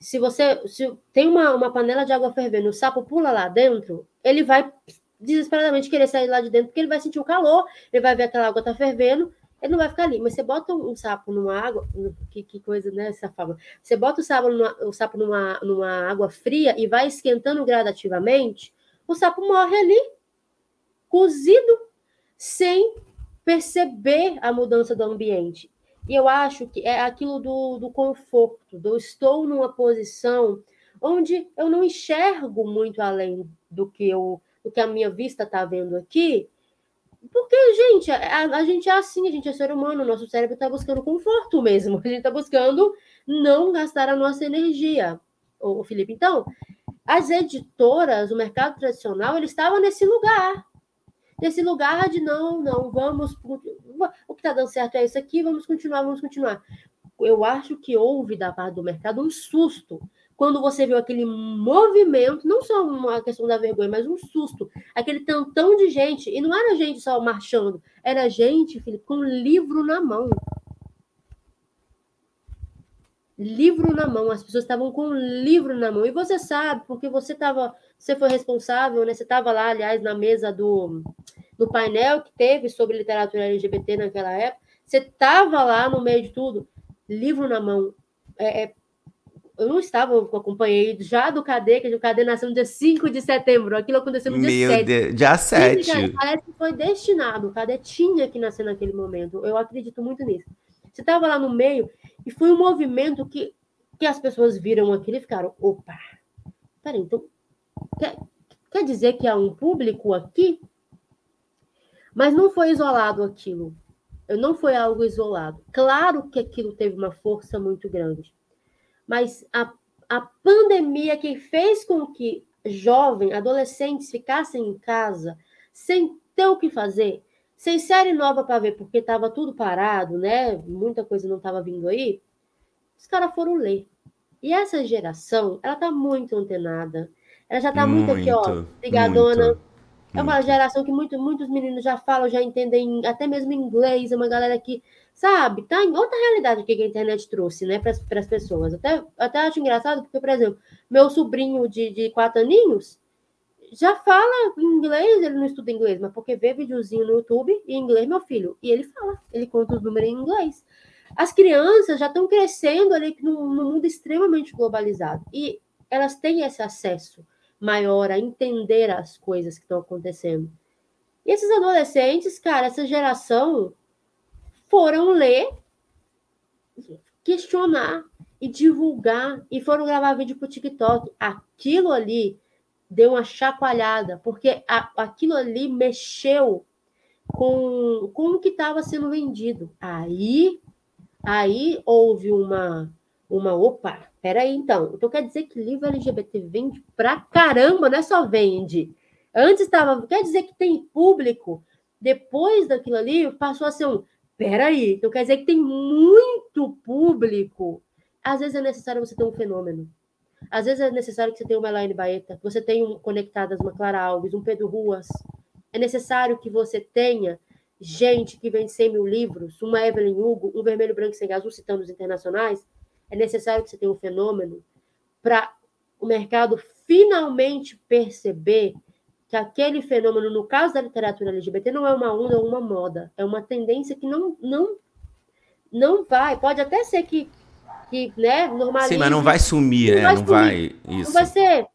Se você se tem uma, uma panela de água fervendo, o sapo pula lá dentro, ele vai desesperadamente querer sair lá de dentro, porque ele vai sentir o calor, ele vai ver aquela água tá fervendo, ele não vai ficar ali. Mas você bota um, sapo numa água, que, que coisa, né, fala. Você bota o sapo, numa, o sapo numa, numa água fria e vai esquentando gradativamente, o sapo morre ali, cozido, sem perceber a mudança do ambiente. E eu acho que é aquilo do, do conforto, do estou numa posição onde eu não enxergo muito além do que, eu, do que a minha vista está vendo aqui. Porque, gente, a, a, gente é assim, a gente é ser humano, o nosso cérebro está buscando conforto mesmo, a gente está buscando não gastar a nossa energia. O Felipe, então, as editoras, o mercado tradicional, ele estava nesse lugar nesse lugar de não, não, vamos. O que está dando certo é isso aqui, vamos continuar, vamos continuar. Eu acho que houve da parte do mercado um susto quando você viu aquele movimento, não só uma questão da vergonha, mas um susto, aquele tantão de gente, e não era gente só marchando, era gente, Felipe, com livro na mão. Livro na mão, as pessoas estavam com livro na mão, e você sabe, porque você estava você foi responsável, né? Você estava lá, aliás, na mesa do, do painel que teve sobre literatura LGBT naquela época. Você estava lá no meio de tudo, livro na mão. É, é, eu não estava, eu acompanhei já do KD, que o KD nasceu no dia 5 de setembro. Aquilo aconteceu no dia Meu 7. Deus, dia 7. Parece que foi destinado. O KD tinha que nascer naquele momento. Eu acredito muito nisso. Você estava lá no meio e foi um movimento que, que as pessoas viram aquilo e ficaram: opa, peraí, então Quer, quer dizer que há um público aqui? Mas não foi isolado aquilo. Não foi algo isolado. Claro que aquilo teve uma força muito grande. Mas a, a pandemia que fez com que jovens, adolescentes ficassem em casa sem ter o que fazer, sem série nova para ver, porque estava tudo parado, né? Muita coisa não estava vindo aí. os caras foram ler. E essa geração, ela tá muito antenada. Ela já tá muito, muito aqui, ó, ligadona. Muito, é uma muito. geração que muito, muitos meninos já falam, já entendem até mesmo inglês. É uma galera que, sabe, tá em outra realidade que a internet trouxe, né, para as pessoas. Até, até acho engraçado, porque, por exemplo, meu sobrinho de, de quatro aninhos já fala inglês, ele não estuda inglês, mas porque vê videozinho no YouTube em inglês, meu filho. E ele fala, ele conta os números em inglês. As crianças já estão crescendo ali num, num mundo extremamente globalizado. E elas têm esse acesso maior a entender as coisas que estão acontecendo. E esses adolescentes, cara, essa geração foram ler, questionar e divulgar e foram gravar vídeo para o TikTok. Aquilo ali deu uma chacoalhada, porque a, aquilo ali mexeu com, com o que estava sendo vendido. Aí Aí houve uma, uma opa, peraí então. Então quer dizer que livro LGBT vende pra caramba, não é só vende. Antes estava, quer dizer que tem público. Depois daquilo ali, passou a ser um, peraí, então quer dizer que tem muito público. Às vezes é necessário você ter um fenômeno. Às vezes é necessário que você tenha uma Elaine Baeta, que você tenha um Conectadas, uma Clara Alves, um Pedro Ruas. É necessário que você tenha gente que vende 100 mil livros, uma Evelyn Hugo, um Vermelho Branco Sem Azul, citando os internacionais, é necessário que você tenha um fenômeno para o mercado finalmente perceber que aquele fenômeno, no caso da literatura LGBT, não é uma onda ou uma moda, é uma tendência que não, não, não vai, pode até ser que, que né, normalize. Sim, mas não vai sumir, não, é, vai, não vai, isso. Não vai ser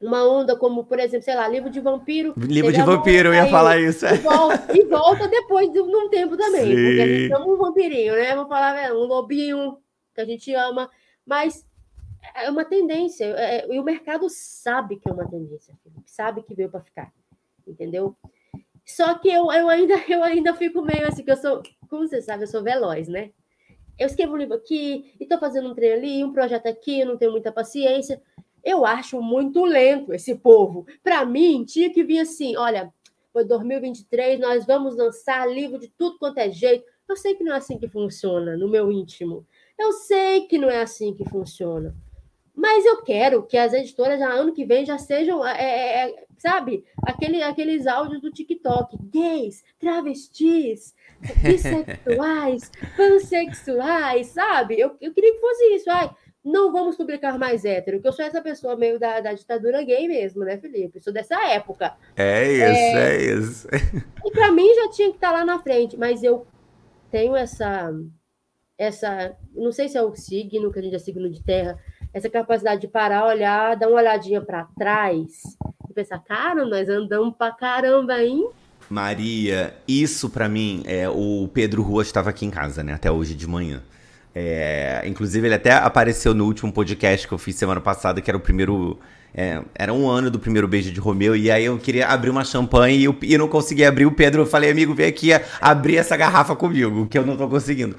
uma onda como, por exemplo, sei lá, livro de vampiro. Livro de vampiro, eu ia falar isso. E volta, e volta depois de um tempo também. Sim. Porque a gente chama um vampirinho, né? Vamos falar, é, um lobinho que a gente ama. Mas é uma tendência. É, e o mercado sabe que é uma tendência, sabe que veio para ficar. Entendeu? Só que eu, eu, ainda, eu ainda fico meio assim, que eu sou, como você sabe, eu sou veloz, né? Eu escrevo um livro aqui, e estou fazendo um treino ali, um projeto aqui, não tenho muita paciência. Eu acho muito lento esse povo. Para mim, tinha que vir assim: olha, foi 2023, nós vamos lançar livro de tudo quanto é jeito. Eu sei que não é assim que funciona no meu íntimo. Eu sei que não é assim que funciona. Mas eu quero que as editoras já ano que vem já sejam, é, é, é sabe, aquele, aqueles áudios do TikTok, gays, travestis, bissexuais, pansexuais, sabe? Eu, eu queria que fosse isso. Ai, não vamos publicar mais hétero, que eu sou essa pessoa meio da, da ditadura gay mesmo, né, Felipe? Sou dessa época. É isso, é, é isso. E para mim já tinha que estar tá lá na frente, mas eu tenho essa, essa, não sei se é o signo, que a gente é signo de terra, essa capacidade de parar, olhar, dar uma olhadinha para trás e pensar, cara, nós andamos pra caramba, hein? Maria, isso para mim, é o Pedro Rua estava aqui em casa, né, até hoje de manhã. É, inclusive, ele até apareceu no último podcast que eu fiz semana passada, que era o primeiro. É, era um ano do primeiro beijo de Romeu, e aí eu queria abrir uma champanhe e eu, e não consegui abrir. O Pedro, eu falei, amigo, vem aqui abrir essa garrafa comigo, que eu não tô conseguindo.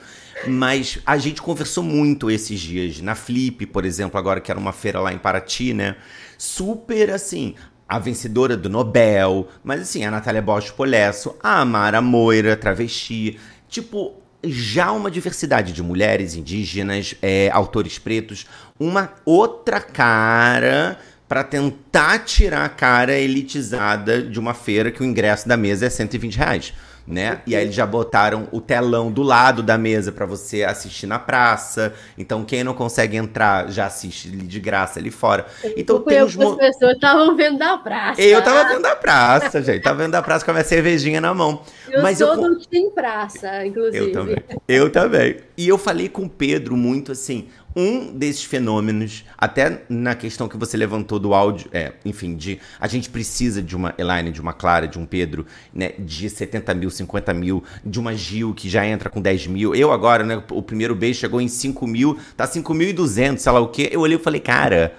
Mas a gente conversou muito esses dias, na Flip, por exemplo, agora que era uma feira lá em Paraty, né? Super assim, a vencedora do Nobel, mas assim, a Natália Bosch Polesso, a Amara Moira, travesti. Tipo, já uma diversidade de mulheres indígenas, é, autores pretos, uma outra cara para tentar tirar a cara elitizada de uma feira que o ingresso da mesa é 120 reais né? E aí eles já botaram o telão do lado da mesa para você assistir na praça. Então quem não consegue entrar já assiste de graça ali fora. Então tem os mo... as pessoas estavam vendo da praça. Eu tava vendo da praça, gente. Tava vendo da praça com a minha cervejinha na mão. Eu Mas sou eu... do Praça, inclusive. Eu também. Eu também. E eu falei com o Pedro muito assim, um desses fenômenos, até na questão que você levantou do áudio, é, enfim, de a gente precisa de uma Elaine, de uma Clara, de um Pedro, né, de 70 mil, 50 mil, de uma Gil que já entra com 10 mil. Eu agora, né, o primeiro beijo chegou em 5 mil, tá 5.200, sei lá o quê. Eu olhei e falei, cara,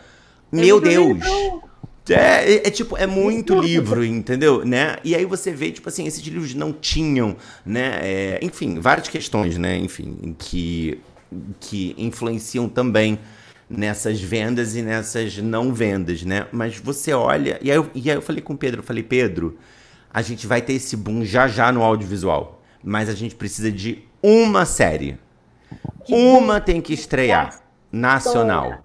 meu Deus. É, é, é, tipo, é muito livro, entendeu? Né? E aí você vê, tipo assim, esses livros não tinham, né? É, enfim, várias questões, né? Enfim, que que influenciam também nessas vendas e nessas não vendas, né? Mas você olha. E aí, eu, e aí eu falei com o Pedro, eu falei, Pedro, a gente vai ter esse boom já já no audiovisual. Mas a gente precisa de uma série. uma tem que estrear. nacional.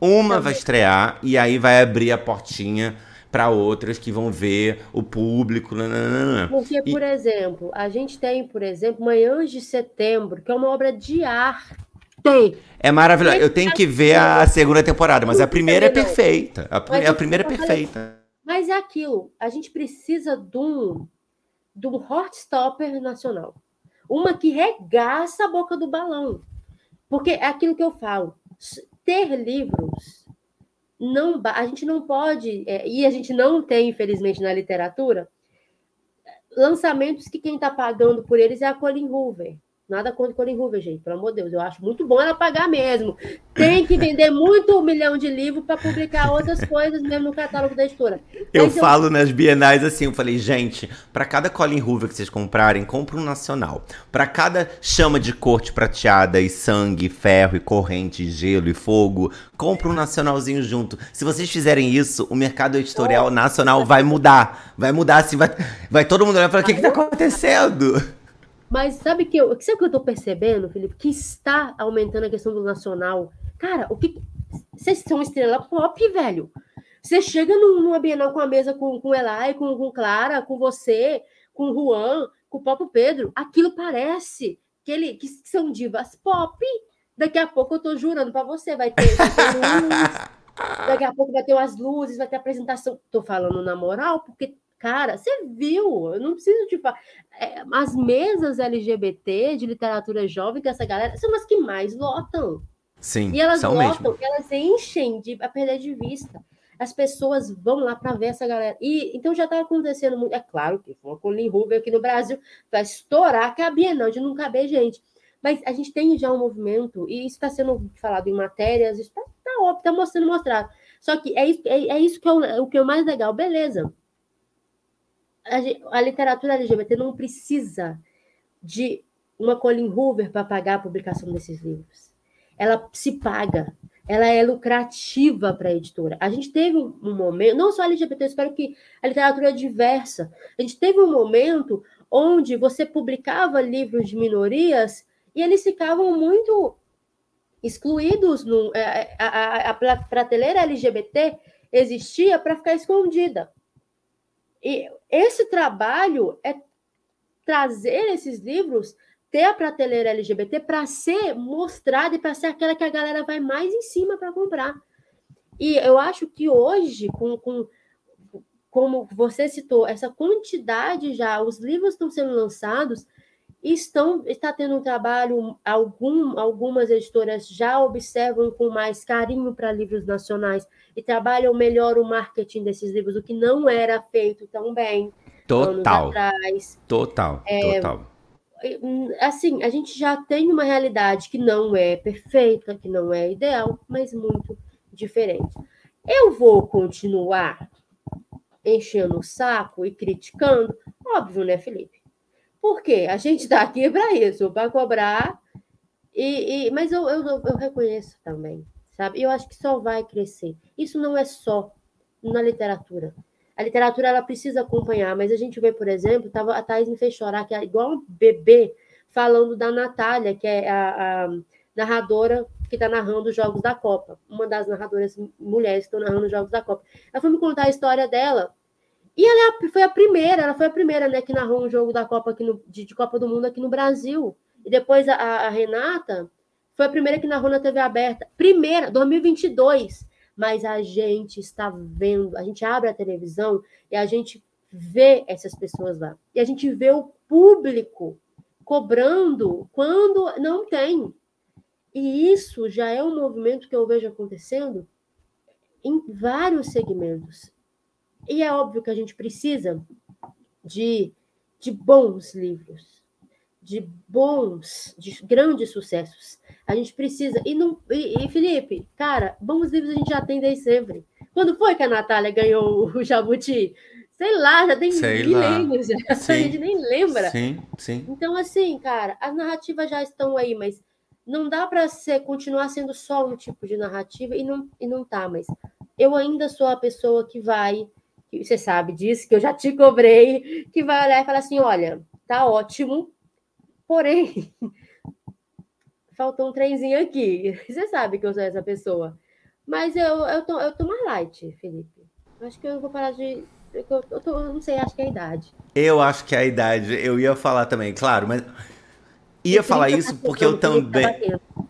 Uma vai estrear e aí vai abrir a portinha para outras que vão ver o público. Nananana. Porque, por e... exemplo, a gente tem, por exemplo, Manhãs de Setembro, que é uma obra de arte. É maravilhoso. Eu tenho que ver a segunda temporada, mas a primeira é perfeita. A, a primeira é perfeita. Mas é aquilo. A gente precisa de um, de um Heartstopper nacional. Uma que regaça a boca do balão. Porque é aquilo que eu falo. Ter livros não a gente não pode é, e a gente não tem infelizmente na literatura lançamentos que quem está pagando por eles é a Colin Hoover Nada contra Colin Hoover, gente, pelo amor de Deus. Eu acho muito bom ela pagar mesmo. Tem que vender muito um milhão de livros para publicar outras coisas mesmo no catálogo da editora. Eu Mas falo eu... nas bienais assim, eu falei, gente, para cada Colin Hoover que vocês comprarem, compra um nacional. Para cada chama de corte prateada e sangue, ferro e corrente, gelo e fogo, compra um nacionalzinho junto. Se vocês fizerem isso, o mercado editorial oh, nacional vai mudar. Vai mudar assim, vai, vai todo mundo olhar e falar, o que que tá acontecendo? Mas sabe que eu, sabe que eu tô percebendo, Felipe? Que está aumentando a questão do nacional. Cara, o que. Vocês são estrela pop, velho. Você chega numa Bienal com a mesa com, com Elai, com, com Clara, com você, com o Juan, com o Papo Pedro. Aquilo parece que, ele, que são divas pop. Daqui a pouco eu tô jurando para você, vai ter, vai ter luz, daqui a pouco vai ter umas luzes, vai ter apresentação. Tô falando na moral, porque Cara, você viu? Eu não preciso te falar. É, as mesas LGBT de literatura jovem, que essa galera, são as que mais lotam. Sim, e elas lotam, mesmo. elas enchem de, a perder de vista. As pessoas vão lá para ver essa galera. E então já está acontecendo muito. É claro que foi com o Rubio aqui no Brasil, vai estourar a Bienal de não caber gente. Mas a gente tem já um movimento, e isso está sendo falado em matérias, isso está tá está mostrando, mostrado. Só que é isso, é, é isso que é o, o que é o mais legal. Beleza, a, a literatura LGBT não precisa de uma Colin Hoover para pagar a publicação desses livros. Ela se paga, ela é lucrativa para a editora. A gente teve um momento, não só LGBT, eu espero que a literatura é diversa. A gente teve um momento onde você publicava livros de minorias e eles ficavam muito excluídos. No, é, a, a, a prateleira LGBT existia para ficar escondida. E esse trabalho é trazer esses livros, ter a prateleira LGBT para ser mostrada e para ser aquela que a galera vai mais em cima para comprar. E eu acho que hoje, com, com, como você citou, essa quantidade já, os livros estão sendo lançados, estão está tendo um trabalho, algum, algumas editoras já observam com mais carinho para livros nacionais e trabalham melhor o marketing desses livros, o que não era feito tão bem total. Total, é, total. Hum, assim, a gente já tem uma realidade que não é perfeita, que não é ideal, mas muito diferente. Eu vou continuar enchendo o saco e criticando? Óbvio, né, Felipe? Por quê? A gente está aqui para isso, para cobrar. E, e, mas eu, eu, eu reconheço também, sabe? Eu acho que só vai crescer. Isso não é só na literatura. A literatura ela precisa acompanhar, mas a gente vê, por exemplo, tava, a Thais me fez chorar, que é igual um bebê falando da Natália, que é a, a narradora que está narrando os Jogos da Copa, uma das narradoras mulheres que estão narrando os Jogos da Copa. Ela foi me contar a história dela e ela é foi a primeira, ela foi a primeira, né, que narrou um jogo da Copa aqui no, de, de Copa do Mundo aqui no Brasil. E depois a, a, Renata foi a primeira que narrou na TV aberta. Primeira, 2022. Mas a gente está vendo, a gente abre a televisão e a gente vê essas pessoas lá. E a gente vê o público cobrando quando não tem. E isso já é um movimento que eu vejo acontecendo em vários segmentos. E é óbvio que a gente precisa de, de bons livros, de bons, de grandes sucessos. A gente precisa. E, não, e, e, Felipe, cara, bons livros a gente já tem desde sempre. Quando foi que a Natália ganhou o Jabuti? Sei lá, já tem Sei milênios, já. a gente nem lembra. Sim, sim. Então, assim, cara, as narrativas já estão aí, mas não dá para ser continuar sendo só um tipo de narrativa e não, e não tá, mas eu ainda sou a pessoa que vai que você sabe disso, que eu já te cobrei, que vai olhar e falar assim: olha, tá ótimo, porém, faltou um trenzinho aqui. Você sabe que eu sou essa pessoa. Mas eu, eu, tô, eu tô mais light, Felipe. Acho que eu vou parar de. Eu, eu, tô, eu não sei, acho que é a idade. Eu acho que é a idade. Eu ia falar também, claro, mas. Ia falar isso tá porque eu também.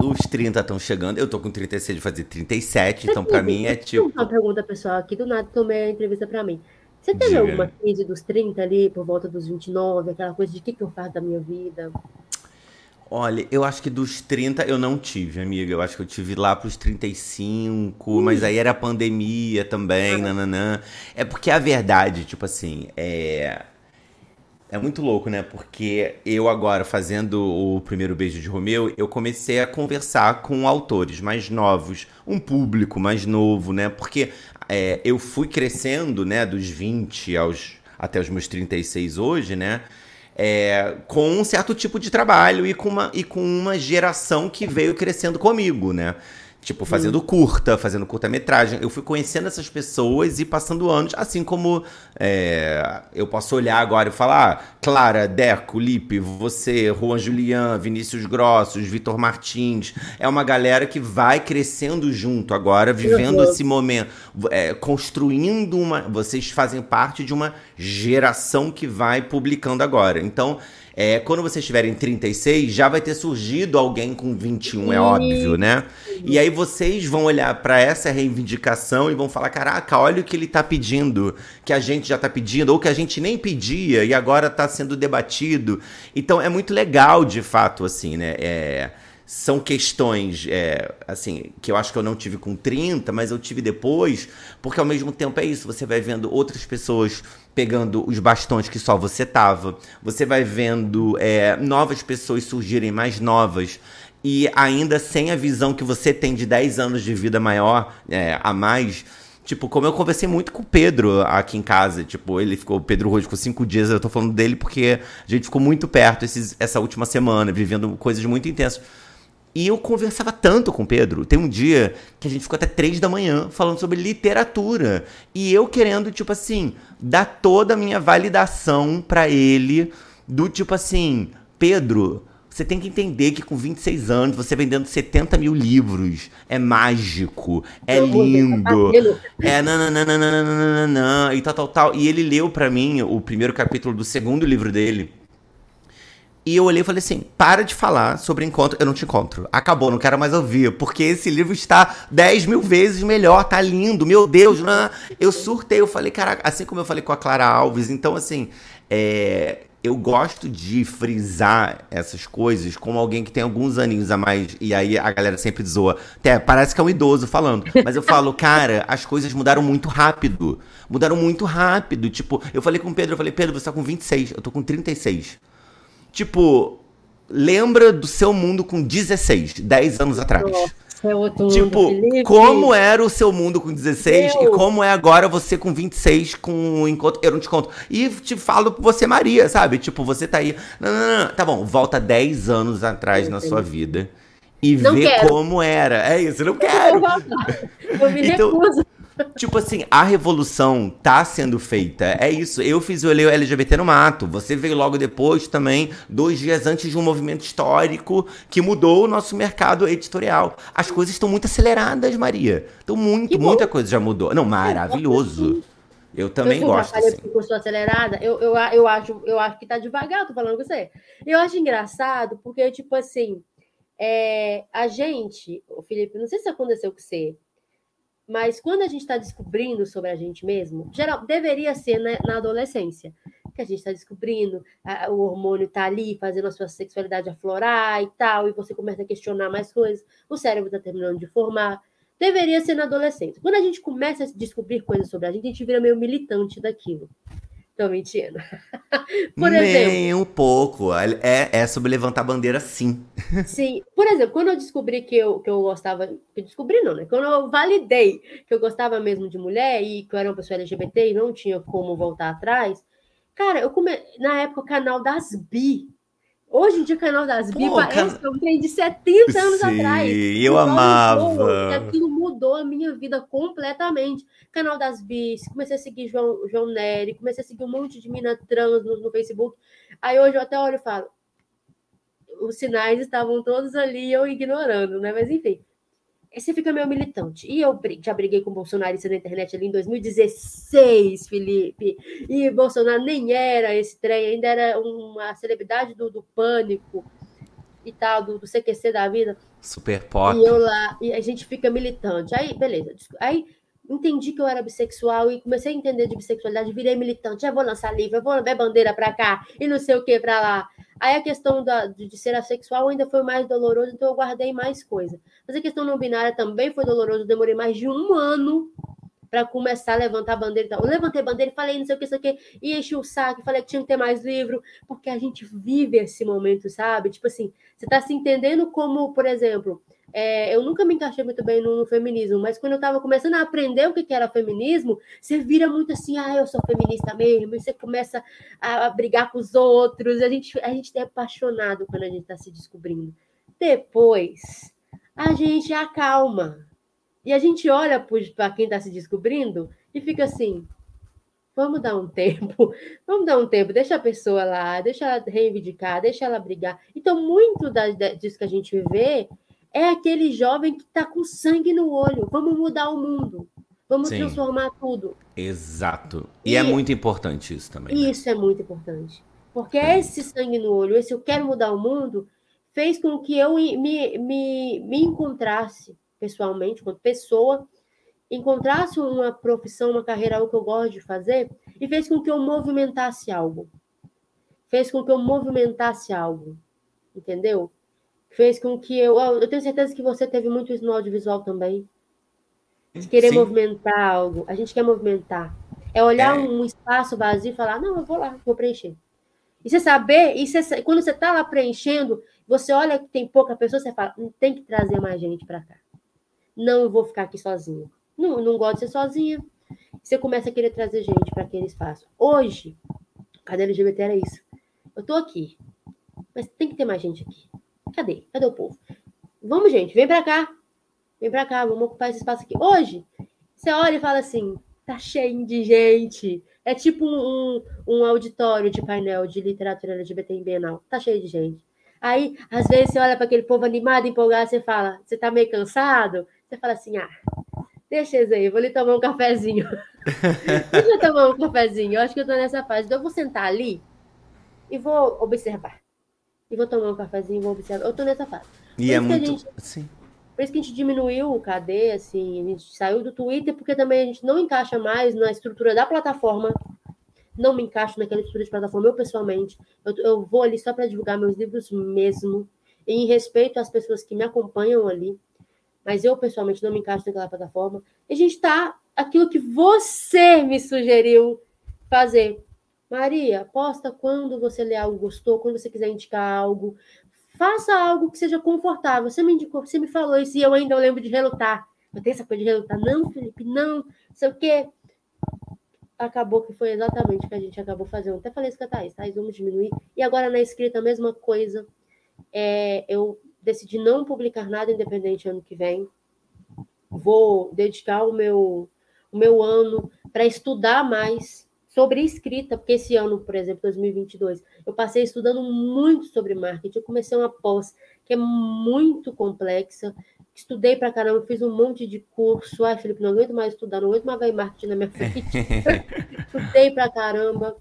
Os 30 estão chegando. Eu tô com 36 de fazer 37, Você então para mim é tipo. Uma pergunta pessoal aqui, do nada tomei a entrevista para mim. Você teve Diga. alguma crise dos 30 ali, por volta dos 29, aquela coisa de o que, que eu faço da minha vida? Olha, eu acho que dos 30 eu não tive, amiga. Eu acho que eu tive lá pros 35, Ui. mas aí era pandemia também, ah. nananã. É porque a verdade, tipo assim, é. É muito louco, né? Porque eu agora, fazendo o primeiro beijo de Romeu, eu comecei a conversar com autores mais novos, um público mais novo, né? Porque é, eu fui crescendo, né, dos 20 aos, até os meus 36 hoje, né? É, com um certo tipo de trabalho e com, uma, e com uma geração que veio crescendo comigo, né? Tipo, fazendo hum. curta, fazendo curta-metragem. Eu fui conhecendo essas pessoas e passando anos, assim como é, eu posso olhar agora e falar: ah, Clara, Deco, Lipe, você, Juan Julian, Vinícius Grossos, Vitor Martins. É uma galera que vai crescendo junto agora, vivendo esse momento, é, construindo uma. Vocês fazem parte de uma geração que vai publicando agora. Então, é, quando vocês tiverem 36, já vai ter surgido alguém com 21, é óbvio, né? E aí vocês vão olhar para essa reivindicação e vão falar: caraca, olha o que ele tá pedindo, que a gente já tá pedindo, ou que a gente nem pedia e agora tá sendo debatido. Então é muito legal, de fato, assim, né? É são questões, é, assim, que eu acho que eu não tive com 30, mas eu tive depois, porque ao mesmo tempo é isso, você vai vendo outras pessoas pegando os bastões que só você tava, você vai vendo é, novas pessoas surgirem mais novas, e ainda sem a visão que você tem de 10 anos de vida maior, é, a mais, Tipo, como eu conversei muito com o Pedro aqui em casa, tipo, ele ficou, o Pedro hoje ficou cinco dias, eu tô falando dele porque a gente ficou muito perto esses, essa última semana, vivendo coisas muito intensas. E eu conversava tanto com o Pedro. Tem um dia que a gente ficou até três da manhã falando sobre literatura. E eu querendo, tipo assim, dar toda a minha validação para ele do tipo assim, Pedro, você tem que entender que com 26 anos, você vendendo 70 mil livros, é mágico, é lindo, é nananana, e tal, tal, tal. E ele leu para mim o primeiro capítulo do segundo livro dele. E eu olhei e falei assim: para de falar sobre encontro, eu não te encontro. Acabou, não quero mais ouvir, porque esse livro está 10 mil vezes melhor, tá lindo, meu Deus. Não. Eu surtei, eu falei, caraca, assim como eu falei com a Clara Alves, então assim, é, eu gosto de frisar essas coisas como alguém que tem alguns aninhos a mais, e aí a galera sempre zoa. Até parece que é um idoso falando. Mas eu falo, cara, as coisas mudaram muito rápido. Mudaram muito rápido. Tipo, eu falei com o Pedro, eu falei, Pedro, você tá com 26, eu tô com 36. Tipo, lembra do seu mundo com 16, 10 anos atrás. Nossa, é outro tipo, mundo, como era o seu mundo com 16 Meu. e como é agora você com 26 com o encontro. Eu não te conto. E te falo pra você, Maria, sabe? Tipo, você tá aí. Não, não, não. Tá bom, volta 10 anos atrás na sua vida e não vê quero. como era. É isso, eu não quero. Eu me então, recuso. Tipo assim, a revolução tá sendo feita. É isso. Eu fiz o LGBT no mato. Você veio logo depois também, dois dias antes de um movimento histórico que mudou o nosso mercado editorial. As coisas estão muito aceleradas, Maria. Então, muito, muita coisa já mudou. Não, maravilhoso. Eu também eu gosto. Assim. Eu sou acelerada, eu, eu, eu, acho, eu acho que tá devagar, tô falando com você. Eu acho engraçado, porque, tipo assim, é, a gente, o Felipe, não sei se aconteceu com você, mas quando a gente está descobrindo sobre a gente mesmo, geral, deveria ser na, na adolescência, que a gente está descobrindo, a, o hormônio está ali fazendo a sua sexualidade aflorar e tal, e você começa a questionar mais coisas, o cérebro está terminando de formar. Deveria ser na adolescência. Quando a gente começa a descobrir coisas sobre a gente, a gente vira meio militante daquilo. Tô mentindo. Por exemplo. Nem um pouco. É, é sobre levantar bandeira, sim. Sim. Por exemplo, quando eu descobri que eu, que eu gostava. Que descobri, não, né? Quando eu validei que eu gostava mesmo de mulher e que eu era uma pessoa LGBT e não tinha como voltar atrás. Cara, eu come... na época o canal das bi Hoje em dia, o canal das Bi parece can... um trem de 70 anos Sim, atrás. eu amava. E aquilo mudou a minha vida completamente. Canal das Bis, comecei a seguir João, João Nery, comecei a seguir um monte de mina trans no, no Facebook. Aí hoje eu até olho e falo, os sinais estavam todos ali eu ignorando, né? Mas enfim, você fica meio militante. E eu já briguei com bolsonarista na internet ali em 2016, Felipe. E Bolsonaro nem era esse trem, ainda era uma celebridade do, do pânico e tal, do, do CQC da vida. Super pop. E eu lá, e a gente fica militante. Aí, beleza. Aí entendi que eu era bissexual e comecei a entender de bissexualidade, virei militante. Já vou lançar livro, vou ver bandeira para cá e não sei o que para lá. Aí a questão da, de, ser assexual ainda foi mais doloroso, então eu guardei mais coisa. Mas a questão não binária também foi doloroso, demorei mais de um ano para começar a levantar a bandeira. Eu levantei a bandeira falei não sei o que, isso aqui, e enchi o saco, falei que tinha que ter mais livro, porque a gente vive esse momento, sabe? Tipo assim, você está se entendendo como, por exemplo, é, eu nunca me encaixei muito bem no, no feminismo, mas quando eu estava começando a aprender o que, que era feminismo, você vira muito assim, ah, eu sou feminista mesmo, e você começa a, a brigar com os outros, a gente, a gente é apaixonado quando a gente está se descobrindo. Depois, a gente acalma. E a gente olha para quem está se descobrindo e fica assim, vamos dar um tempo, vamos dar um tempo, deixa a pessoa lá, deixa ela reivindicar, deixa ela brigar. Então, muito da, disso que a gente vê é aquele jovem que está com sangue no olho. Vamos mudar o mundo. Vamos Sim. transformar tudo. Exato. E, e, é muito importante isso também. Né? Isso é muito importante. Porque é. esse sangue no olho, esse eu quero mudar o mundo, fez com que eu me, me, me encontrasse pessoalmente, como pessoa, encontrasse uma profissão, uma carreira, algo que eu gosto de fazer, e fez com que eu movimentasse algo. Fez com que eu movimentasse algo. Entendeu? Fez com que eu. Eu tenho certeza que você teve muito isso no audiovisual também. De querer Sim. movimentar algo. A gente quer movimentar. É olhar é. um espaço vazio e falar: não, eu vou lá, vou preencher. E você saber, e você, quando você está lá preenchendo, você olha que tem pouca pessoa, você fala: hum, tem que trazer mais gente para cá. Não eu vou ficar aqui sozinha. Não, não gosto de ser sozinha. Você começa a querer trazer gente para aquele espaço. Hoje, a LGBT era isso. Eu estou aqui, mas tem que ter mais gente aqui. Cadê? Cadê o povo? Vamos, gente, vem para cá. Vem para cá, vamos ocupar esse espaço aqui. Hoje, você olha e fala assim: tá cheio de gente. É tipo um, um auditório de painel de literatura LGBT em Bienal. Tá cheio de gente. Aí, às vezes, você olha para aquele povo animado, empolgado, você fala: você tá meio cansado? Você fala assim: ah, deixa eles aí, vou lhe tomar um cafezinho. deixa eu tomar um cafezinho. Eu acho que eu tô nessa fase. Então, eu vou sentar ali e vou observar e vou tomar um cafezinho e vou observar. Eu tô nessa fase. E é muito. Gente, Sim. Por isso que a gente diminuiu o KD, assim, a gente saiu do Twitter, porque também a gente não encaixa mais na estrutura da plataforma. Não me encaixo naquela estrutura de plataforma, eu pessoalmente. Eu, eu vou ali só para divulgar meus livros mesmo, em respeito às pessoas que me acompanham ali. Mas eu, pessoalmente, não me encaixo naquela plataforma. E a gente está aquilo que você me sugeriu fazer. Maria, posta quando você lê algo gostou, quando você quiser indicar algo. Faça algo que seja confortável. Você me indicou, você me falou isso e eu ainda lembro de relutar. Eu tenho essa coisa de relutar. Não, Felipe, não. Sei o quê. Acabou que foi exatamente o que a gente acabou fazendo. Até falei isso com a Thaís, Thaís, vamos diminuir. E agora na escrita, a mesma coisa. É, eu decidi não publicar nada independente ano que vem. Vou dedicar o meu, o meu ano para estudar mais sobre escrita, porque esse ano, por exemplo, 2022, eu passei estudando muito sobre marketing. Eu comecei uma pós que é muito complexa. Estudei para caramba, fiz um monte de curso. Ai, Felipe, não aguento mais estudar, não aguento mais ver marketing na minha frente. Estudei para caramba.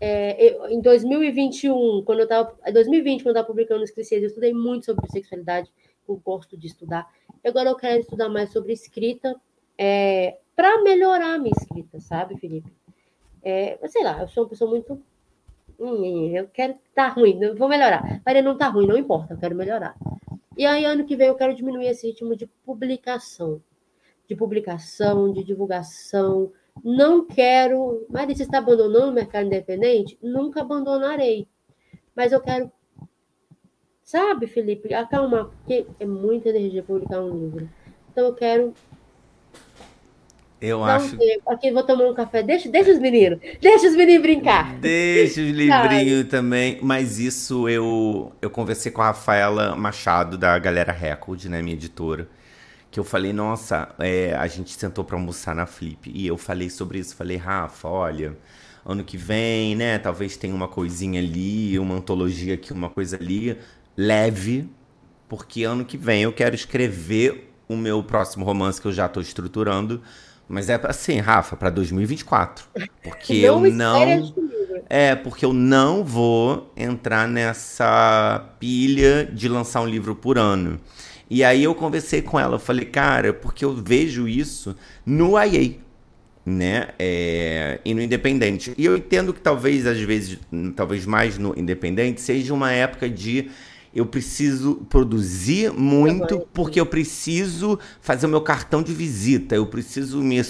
É, eu, em 2021, quando eu estava. 2020, quando eu estava publicando os clichês, eu estudei muito sobre sexualidade. Eu gosto de estudar. Agora eu quero estudar mais sobre escrita é, para melhorar a minha escrita, sabe, Felipe? É, sei lá, eu sou uma pessoa muito. Hum, eu quero tá ruim, vou melhorar. Maria não tá ruim, não importa, eu quero melhorar. E aí, ano que vem, eu quero diminuir esse ritmo de publicação. De publicação, de divulgação. Não quero. Maria, você está abandonando o mercado independente? Nunca abandonarei. Mas eu quero. Sabe, Felipe, acalmar, porque é muita energia publicar um livro. Então eu quero eu Não acho. Aqui vou tomar um café. Deixa, deixa os meninos. Deixa os meninos brincar. Deixa os livrinhos também. Mas isso eu, eu conversei com a Rafaela Machado, da Galera Record, né? Minha editora. Que eu falei, nossa, é, a gente sentou para almoçar na Flip. E eu falei sobre isso. Falei, Rafa, olha, ano que vem, né? Talvez tenha uma coisinha ali, uma antologia aqui, uma coisa ali. leve, porque ano que vem eu quero escrever o meu próximo romance que eu já estou estruturando. Mas é assim, Rafa, para 2024. Porque não eu não. É, porque eu não vou entrar nessa pilha de lançar um livro por ano. E aí eu conversei com ela, eu falei, cara, porque eu vejo isso no IA, né? É, e no Independente. E eu entendo que talvez, às vezes, talvez mais no Independente, seja uma época de eu preciso produzir muito porque eu preciso fazer o meu cartão de visita, eu preciso me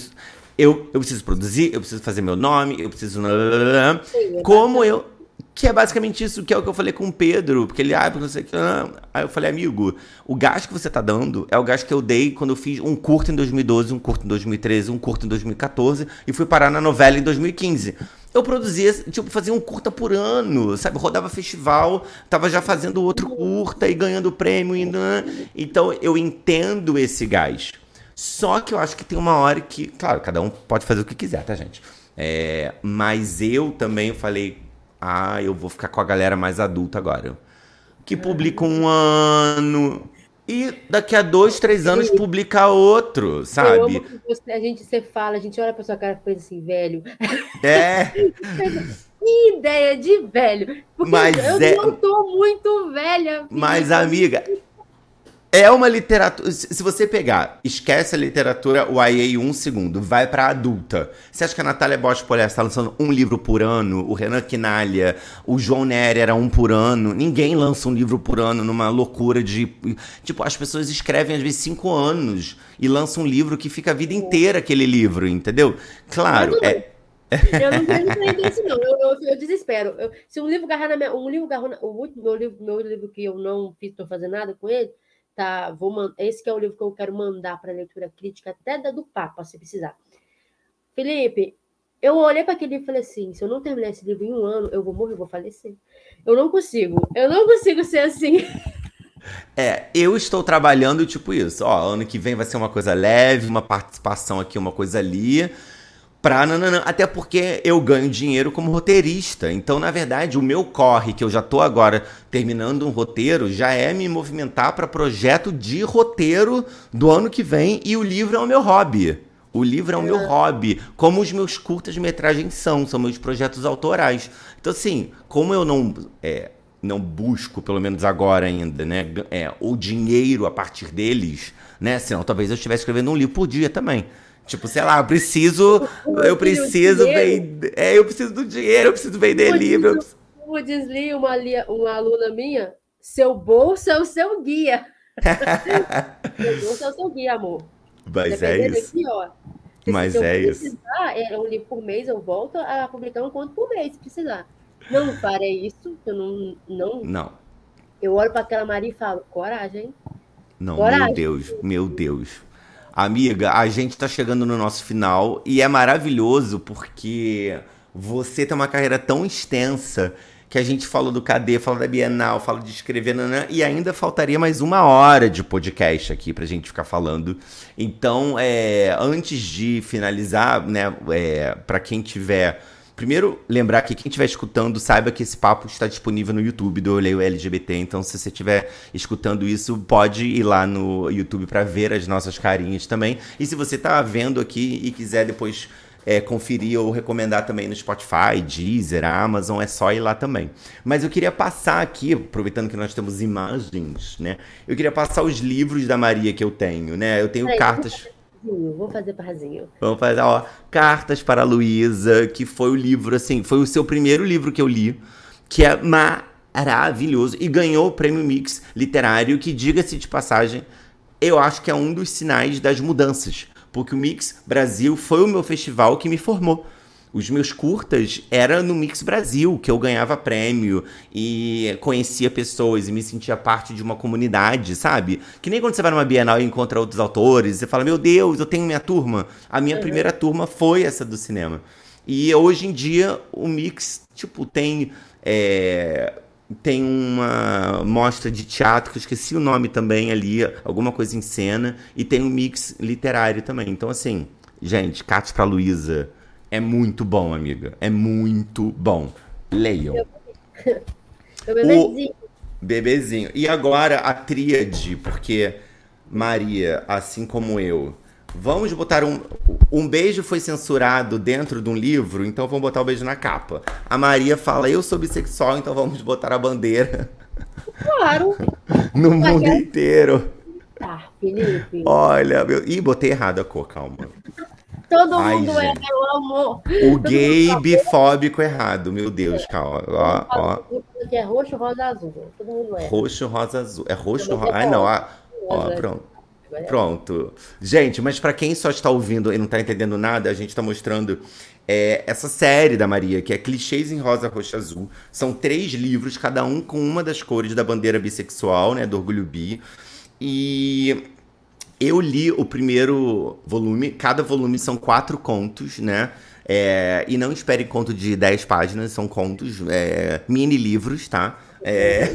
eu, eu preciso produzir, eu preciso fazer meu nome, eu preciso Sim, como eu que é basicamente isso, que é o que eu falei com o Pedro, porque ele, ah, porque você ah. Aí eu falei, amigo, o gasto que você tá dando é o gasto que eu dei quando eu fiz um curto em 2012, um curto em 2013, um curto em 2014 e fui parar na novela em 2015. Eu produzia, tipo, fazia um curta por ano, sabe? Rodava festival, tava já fazendo outro curta e ganhando prêmio. E... Então eu entendo esse gasto. Só que eu acho que tem uma hora que, claro, cada um pode fazer o que quiser, tá, gente? É, mas eu também falei, ah, eu vou ficar com a galera mais adulta agora. Que publica um ano. E daqui a dois, três anos publica outro, sabe? Você, a gente você fala, a gente olha pra sua cara e pensa assim, velho. É. que ideia de velho. Porque Mas eu é... não tô muito velha. Filha. Mas, amiga, é uma literatura. Se você pegar, esquece a literatura YA um segundo, vai pra adulta. Você acha que a Natália Bosch Polé está lançando um livro por ano? O Renan Quinalha, o João Nery era um por ano. Ninguém lança um livro por ano numa loucura de. Tipo, as pessoas escrevem às vezes cinco anos e lançam um livro que fica a vida inteira aquele livro, entendeu? Claro, é. Eu não tenho isso, não. Eu, eu, eu desespero. Eu, se um livro agarrar na minha. Um livro agarrar na, o último meu livro, meu livro que eu não tô fazendo nada com ele tá? Vou esse que é o livro que eu quero mandar para leitura crítica até da do Papa, se precisar. Felipe, eu olhei para aquele livro e falei assim: se eu não terminar esse livro em um ano, eu vou morrer, eu vou falecer. Eu não consigo, eu não consigo ser assim. É, eu estou trabalhando tipo isso. Ó, ano que vem vai ser uma coisa leve, uma participação aqui, uma coisa ali pra nananã. Até porque eu ganho dinheiro como roteirista. Então, na verdade, o meu corre, que eu já tô agora terminando um roteiro, já é me movimentar para projeto de roteiro do ano que vem. E o livro é o meu hobby. O livro é o meu é. hobby, como os meus curtas-metragens são, são meus projetos autorais. Então, assim, como eu não. É, não busco, pelo menos agora ainda, né, é, o dinheiro a partir deles, né? Senão talvez eu estivesse escrevendo um livro por dia também. Tipo, sei lá, eu preciso. Eu preciso vender. É, eu preciso do dinheiro, eu preciso vender como livro. Diz, como diz Lee, uma, uma aluna minha, seu bolso é o seu guia. seu bolso é o seu guia, amor. Mas é isso. Aqui, ó, Mas é isso. É um livro por mês, eu volto a publicar um conto por mês, se precisar. Não farei isso, eu não. Não. não. Eu olho para aquela Maria e falo, coragem. Não, coragem. meu Deus, meu Deus. Amiga, a gente tá chegando no nosso final e é maravilhoso porque você tem uma carreira tão extensa que a gente falou do KD, falou da Bienal, falou de escrever, nanã, e ainda faltaria mais uma hora de podcast aqui pra gente ficar falando. Então, é, antes de finalizar, né, é, para quem tiver Primeiro, lembrar que quem estiver escutando, saiba que esse papo está disponível no YouTube do Leio LGBT. Então, se você estiver escutando isso, pode ir lá no YouTube para ver as nossas carinhas também. E se você está vendo aqui e quiser depois é, conferir ou recomendar também no Spotify, Deezer, Amazon, é só ir lá também. Mas eu queria passar aqui, aproveitando que nós temos imagens, né? Eu queria passar os livros da Maria que eu tenho, né? Eu tenho cartas. Vou fazer parzinho. Vamos fazer, ó. Cartas para a Luísa, que foi o livro, assim, foi o seu primeiro livro que eu li, que é maravilhoso. E ganhou o prêmio Mix Literário, que, diga-se de passagem, eu acho que é um dos sinais das mudanças. Porque o Mix Brasil foi o meu festival que me formou. Os meus curtas era no Mix Brasil, que eu ganhava prêmio e conhecia pessoas e me sentia parte de uma comunidade, sabe? Que nem quando você vai numa Bienal e encontra outros autores, você fala, meu Deus, eu tenho minha turma. A minha uhum. primeira turma foi essa do cinema. E hoje em dia o Mix, tipo, tem. É, tem uma mostra de teatro, que eu esqueci o nome também ali, alguma coisa em cena, e tem um mix literário também. Então, assim, gente, Cátia pra Luísa é muito bom, amiga. É muito bom. Leiam. Meu bebezinho. Bebezinho. E agora a tríade, porque Maria, assim como eu, vamos botar um. Um beijo foi censurado dentro de um livro, então vamos botar o beijo na capa. A Maria fala, eu sou bissexual, então vamos botar a bandeira. Claro. no mundo inteiro. Tá, Felipe. Olha, meu... Ih, botei errado a cor, calma. Todo Ai, mundo é, gente. é, meu amor. O gay bifóbico errado, meu Deus, calma. Ó, ó. Que é roxo, rosa, azul. Todo mundo é. Roxo, rosa, azul. É roxo, rosa. Ai, não. Ó, ó, pronto. Pronto. Gente, mas para quem só está ouvindo e não está entendendo nada, a gente está mostrando é, essa série da Maria, que é Clichês em Rosa, Roxa, Azul. São três livros, cada um com uma das cores da bandeira bissexual, né, do Orgulho Bi. E eu li o primeiro volume, cada volume são quatro contos, né? É, e não espere conto de 10 páginas, são contos, é, mini livros, tá? É...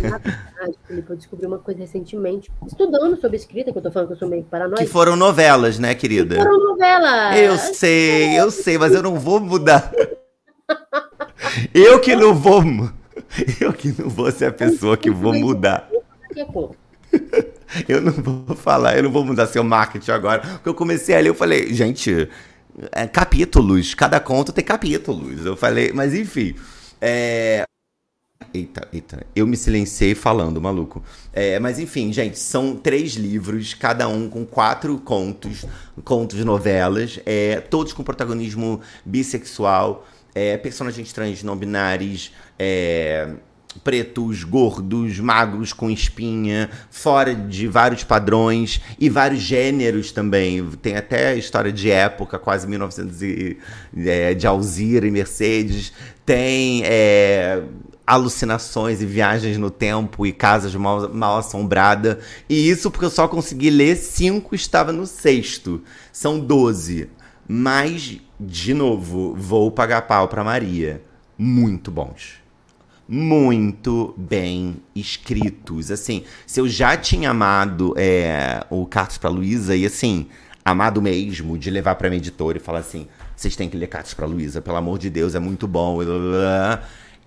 Felipe, eu descobri uma coisa recentemente, estudando sobre escrita, que eu tô falando que eu sou meio paranoica. Que foram novelas, né, querida? Que foram novelas! Eu sei, eu sei, mas eu não vou mudar. eu que não vou. Eu que não vou ser a pessoa que vou mudar. Eu não vou falar, eu não vou mudar seu marketing agora. Porque eu comecei ali, eu falei, gente, é, capítulos, cada conto tem capítulos. Eu falei, mas enfim. É... Eita, eita, eu me silenciei falando, maluco. É, mas enfim, gente, são três livros, cada um com quatro contos, contos novelas, é, todos com protagonismo bissexual, é, personagens trans não binários, é, pretos, gordos, magros com espinha, fora de vários padrões e vários gêneros também. Tem até história de época, quase 1900 e, é, de Alzira e Mercedes. Tem é, alucinações e viagens no tempo e casas mal, mal assombrada. E isso porque eu só consegui ler cinco, estava no sexto. São doze. Mas, de novo, vou pagar pau para Maria. Muito bons muito bem escritos. Assim, se eu já tinha amado é, o Cartas para Luísa, e assim, amado mesmo, de levar pra minha editora e falar assim: vocês têm que ler Cartas para Luísa, pelo amor de Deus, é muito bom.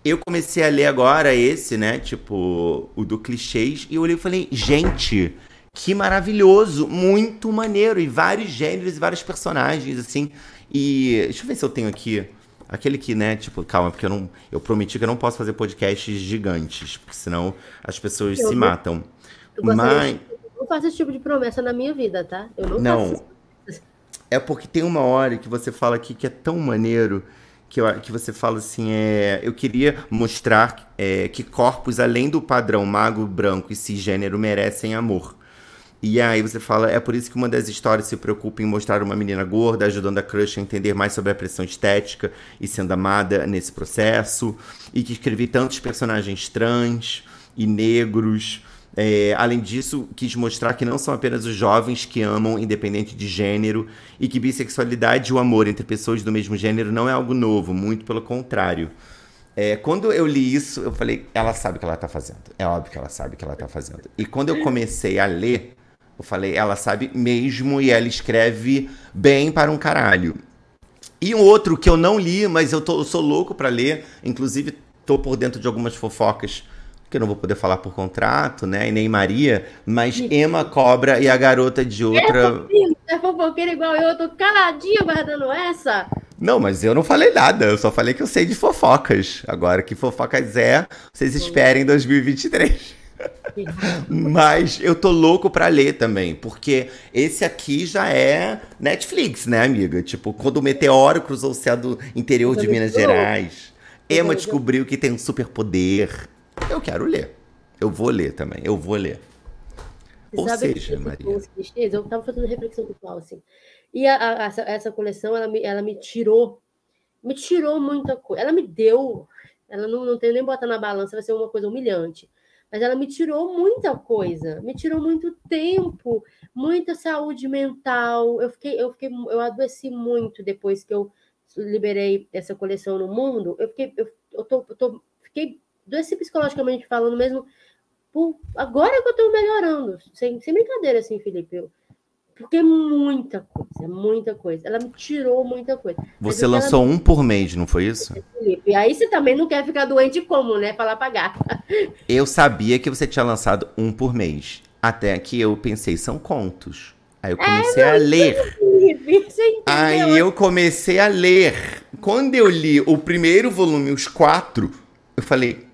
Eu comecei a ler agora esse, né? Tipo, o do clichês, e eu olhei e falei: gente. Que maravilhoso, muito maneiro, e vários gêneros e vários personagens, assim. E deixa eu ver se eu tenho aqui Aquele que, né, tipo, calma, porque eu não. Eu prometi que eu não posso fazer podcasts gigantes, porque senão as pessoas eu se matam. Mas. Eu não faço esse tipo de promessa na minha vida, tá? Eu não, não faço. É porque tem uma hora que você fala aqui que é tão maneiro que, eu, que você fala assim, é, eu queria mostrar é, que corpos além do padrão mago, branco e cisgênero merecem amor. E aí você fala, é por isso que uma das histórias se preocupa em mostrar uma menina gorda, ajudando a crush a entender mais sobre a pressão estética e sendo amada nesse processo. E que escrevi tantos personagens trans e negros. É, além disso, quis mostrar que não são apenas os jovens que amam, independente de gênero, e que bissexualidade e o amor entre pessoas do mesmo gênero não é algo novo, muito pelo contrário. É, quando eu li isso, eu falei, ela sabe o que ela tá fazendo. É óbvio que ela sabe o que ela tá fazendo. E quando eu comecei a ler, eu falei, ela sabe mesmo e ela escreve bem para um caralho. E um outro que eu não li, mas eu, tô, eu sou louco para ler, inclusive tô por dentro de algumas fofocas que eu não vou poder falar por contrato, né? E nem Maria, mas Emma Cobra e a garota de outra. É, é fofoqueira igual eu, eu tô caladinho guardando essa. Não, mas eu não falei nada, eu só falei que eu sei de fofocas. Agora, que fofocas é, vocês esperem em 2023. Mas eu tô louco pra ler também, porque esse aqui já é Netflix, né, amiga? Tipo, quando o meteoro cruzou o céu do interior de Minas Gerais, Emma descobriu que tem um superpoder. Eu quero ler. Eu vou ler também, eu vou ler. Ou seja, Maria. Eu tava fazendo reflexão pessoal, assim. E a, a, essa, essa coleção, ela me, ela me tirou, me tirou muita coisa. Ela me deu, ela não, não tem nem botar na balança, vai ser uma coisa humilhante mas ela me tirou muita coisa, me tirou muito tempo, muita saúde mental. Eu fiquei, eu fiquei, eu adoeci muito depois que eu liberei essa coleção no mundo. Eu fiquei, eu, eu tô, eu tô, fiquei adoeci psicologicamente falando mesmo. Por, agora que eu tô melhorando, sem, sem brincadeira, assim, Felipe. Eu, Porque é muita coisa, é muita coisa. Ela me tirou muita coisa. Você lançou ela... um por mês, não foi isso? E aí você também não quer ficar doente como, né? Pra gata. Eu sabia que você tinha lançado um por mês. Até que eu pensei, são contos. Aí eu é, comecei é, a ler. Aí eu comecei a ler. Quando eu li o primeiro volume, os quatro, eu falei,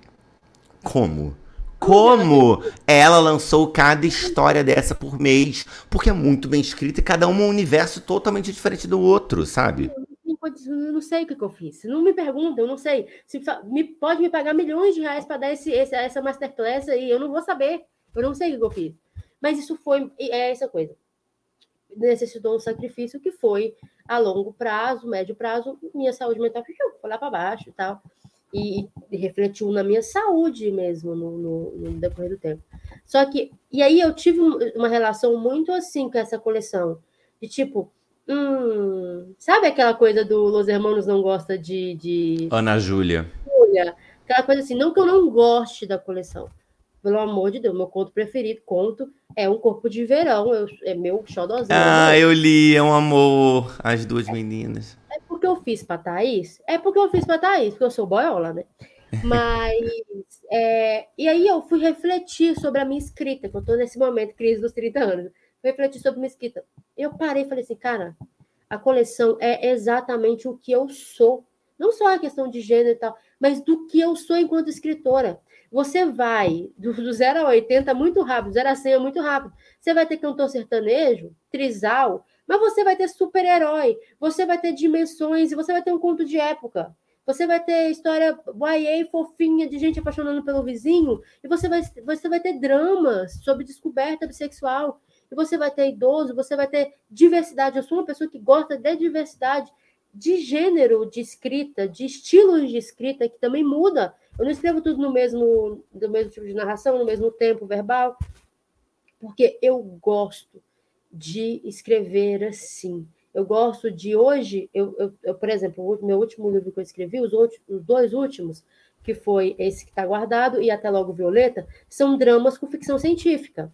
como? Como ela lançou cada história dessa por mês? Porque é muito bem escrita e cada um um universo totalmente diferente do outro, sabe? Eu não sei o que, eu fiz. Não me pergunta, eu não sei. Se, me, pode me pagar milhões de reais para dar esse, esse, essa masterclass aí, eu não vou saber. Eu não sei o que eu fiz. Mas isso foi é essa coisa. Necessitou um sacrifício que foi a longo prazo, médio prazo, minha saúde mental foi lá para baixo e tal e, e refletiu na minha saúde mesmo no, no, no, decorrer do tempo. Só que, e aí eu tive uma relação muito assim com essa coleção, de tipo, hum, sabe aquela coisa do Los Hermanos não gosta de. de... Ana Júlia. Aquela coisa assim, não que eu não goste da coleção. Pelo amor de Deus, meu conto preferido, conto, é Um Corpo de Verão, eu, é meu xodózinho. Ah, eu li, é um amor, as duas meninas porque eu fiz para Thaís? É porque eu fiz para Thaís, porque eu sou boiola, né? Mas. é, e aí eu fui refletir sobre a minha escrita, que eu estou nesse momento, crise dos 30 anos. Fui refletir sobre a minha escrita. Eu parei e falei assim, cara, a coleção é exatamente o que eu sou. Não só a questão de gênero e tal, mas do que eu sou enquanto escritora. Você vai do, do 0 a 80 muito rápido, 0 a 100 é muito rápido. Você vai ter cantor sertanejo, trisal, mas você vai ter super-herói, você vai ter dimensões, você vai ter um conto de época. Você vai ter história YA fofinha de gente apaixonando pelo vizinho, e você vai, você vai ter dramas sobre descoberta bissexual, e você vai ter idoso, você vai ter diversidade. Eu sou uma pessoa que gosta de diversidade de gênero de escrita, de estilos de escrita, que também muda. Eu não escrevo tudo no mesmo, no mesmo tipo de narração, no mesmo tempo verbal, porque eu gosto de escrever assim. Eu gosto de hoje, eu, eu, eu por exemplo, o meu último livro que eu escrevi, os, outros, os dois últimos, que foi esse que está guardado e até logo Violeta, são dramas com ficção científica.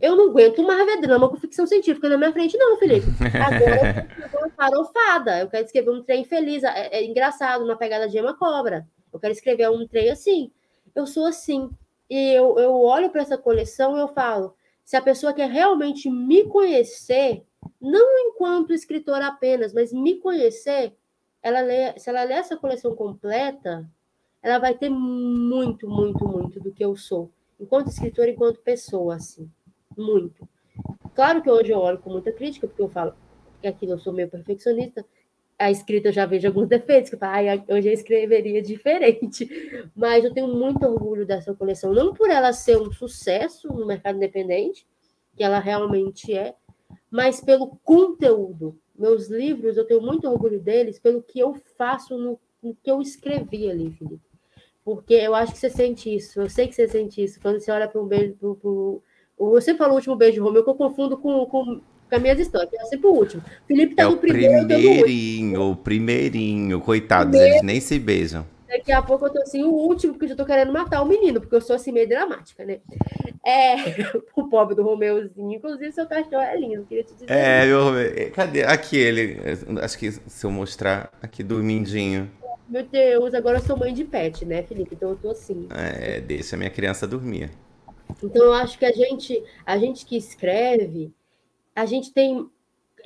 Eu não aguento mais ver drama com ficção científica na minha frente, não, Felipe. Agora eu quero uma farofada. Eu quero escrever um trem feliz. É, é engraçado, na pegada de Emma Cobra. Eu quero escrever um trem assim. Eu sou assim. E eu, eu olho para essa coleção e eu falo: se a pessoa quer realmente me conhecer, não enquanto escritora apenas, mas me conhecer, ela lê, se ela ler essa coleção completa, ela vai ter muito, muito, muito do que eu sou, enquanto escritora, enquanto pessoa, assim, muito. Claro que hoje eu olho com muita crítica, porque eu falo que aqui eu sou meio perfeccionista, a escrita eu já vejo alguns defeitos, que eu falo, ah, eu escreveria diferente. Mas eu tenho muito orgulho dessa coleção, não por ela ser um sucesso no mercado independente, que ela realmente é, mas pelo conteúdo. Meus livros, eu tenho muito orgulho deles pelo que eu faço no, no que eu escrevi ali, Felipe. Porque eu acho que você sente isso, eu sei que você sente isso. Quando você olha para um beijo, pro, você falou o último beijo de Romeu, que eu confundo com, com com as minhas histórias, é sempre o último. Felipe tá é no primeiro. Primeirinho, o primeirinho, coitados, primeiro, eles nem se beijam. Daqui a pouco eu tô assim, o último, porque eu já tô querendo matar o menino, porque eu sou assim meio dramática, né? É, o pobre do Romeuzinho, inclusive seu cachorro é lindo, queria te dizer. É, eu, cadê? Aqui ele, acho que se eu mostrar, aqui dormindinho. Meu Deus, agora eu sou mãe de pet, né, Felipe? Então eu tô assim. É, deixa a minha criança dormir. Então eu acho que a gente, a gente que escreve, a gente tem.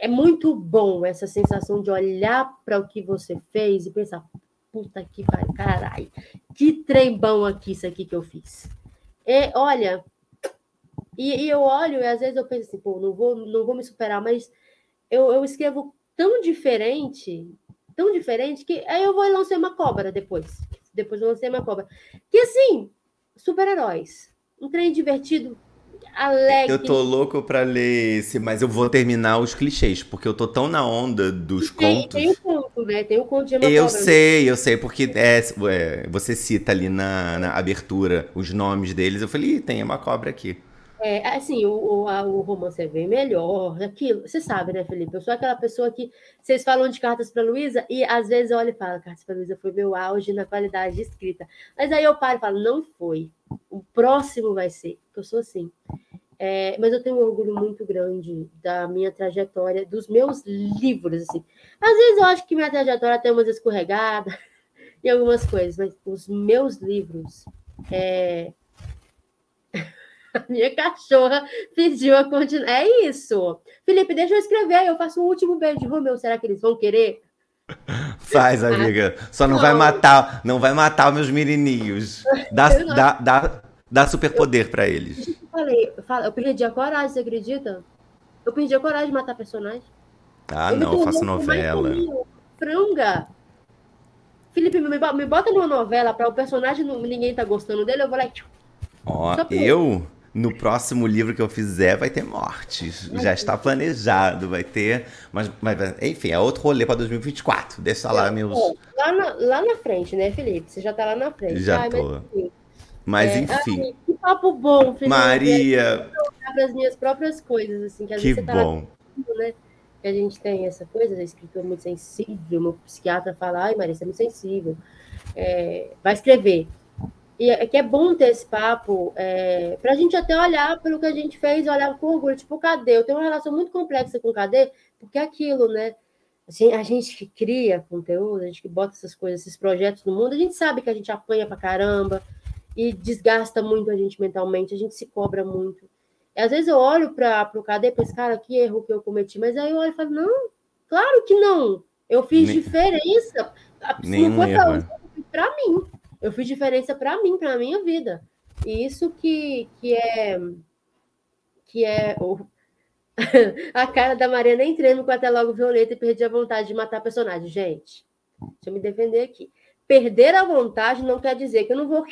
É muito bom essa sensação de olhar para o que você fez e pensar: puta que pariu, caralho, que trem bom aqui isso aqui que eu fiz. É, olha, e, e, eu olho e às vezes eu penso assim, pô, não vou, não vou me superar, mas eu, eu escrevo tão diferente, tão diferente, que aí eu vou e lancei uma cobra depois. Depois eu lancei uma cobra. Que assim, super-heróis. Um trem divertido, alegre. Eu tô louco pra ler esse, mas eu vou terminar os clichês, porque eu tô tão na onda dos tem, contos. Tem o conto, né? Tem o conto de Eu sei, eu sei, porque é, é, você cita ali na, na, abertura os nomes deles. Eu falei, Ih, tem uma cobra aqui. É, assim, o, o, a, o, romance é bem melhor, aquilo, você sabe, né, Felipe? Eu sou aquela pessoa que vocês falam de cartas para Luísa e às vezes eu olho e falo, cartas para Luísa foi meu auge na qualidade de escrita. Mas aí eu paro e falo, não foi. O próximo vai ser, eu sou assim. É, mas eu tenho um orgulho muito grande da minha trajetória, dos meus livros, assim. Às vezes eu acho que minha trajetória tem umas escorregadas e algumas coisas, mas os meus livros, é... a minha cachorra pediu a continuar. É isso. Felipe, deixa eu escrever, eu faço um último beijo de Romeu, será que eles vão querer? Faz, amiga. Só não, não, vai matar, não vai matar meus menininhos. Dá, dá, dá, dá superpoder para eles. Eu falei, eu perdi a coragem, você acredita? Eu perdi a coragem de matar personagem. Ah, eu não, eu faço novela. Franga. Felipe, me, me bota numa novela para o personagem ninguém tá gostando dele, eu vou lá. Ó, eu no próximo livro que eu fizer vai ter mortes. Já está planejado, vai ter. Mas, mas enfim, é outro rolê para 2024. Deixa lá meus. Lá na, lá na frente, né, Felipe? Você já está lá na frente. Já Ai, tô. Mas, mas é, enfim. Ai, que papo bom, Felipe. Maria. Para as minhas próprias coisas, assim, que às que vezes você bom. Tá lá, né? Que a gente tem essa coisa, a escritora muito sensível, meu psiquiatra fala, ai, Maria, você é muito sensível. É, vai escrever. E é que é bom ter esse papo, é, para a gente até olhar pelo que a gente fez, olhar com orgulho. Tipo, cadê? Eu tenho uma relação muito complexa com cadê, porque é aquilo, né? Assim, a gente que cria conteúdo, a gente que bota essas coisas, esses projetos no mundo, a gente sabe que a gente apanha pra caramba e desgasta muito a gente mentalmente, a gente se cobra muito. E às vezes eu olho para o cadê e penso, cara, que erro que eu cometi, mas aí eu olho e falo, não, claro que não. Eu fiz Nem... diferença. Se não foi para mim. Eu fiz diferença para mim, para a minha vida. E isso que, que é que é o, a cara da Maria nem treino com até logo violeta e perdi a vontade de matar personagem. Gente, deixa eu me defender aqui. Perder a vontade não quer dizer que eu não vou.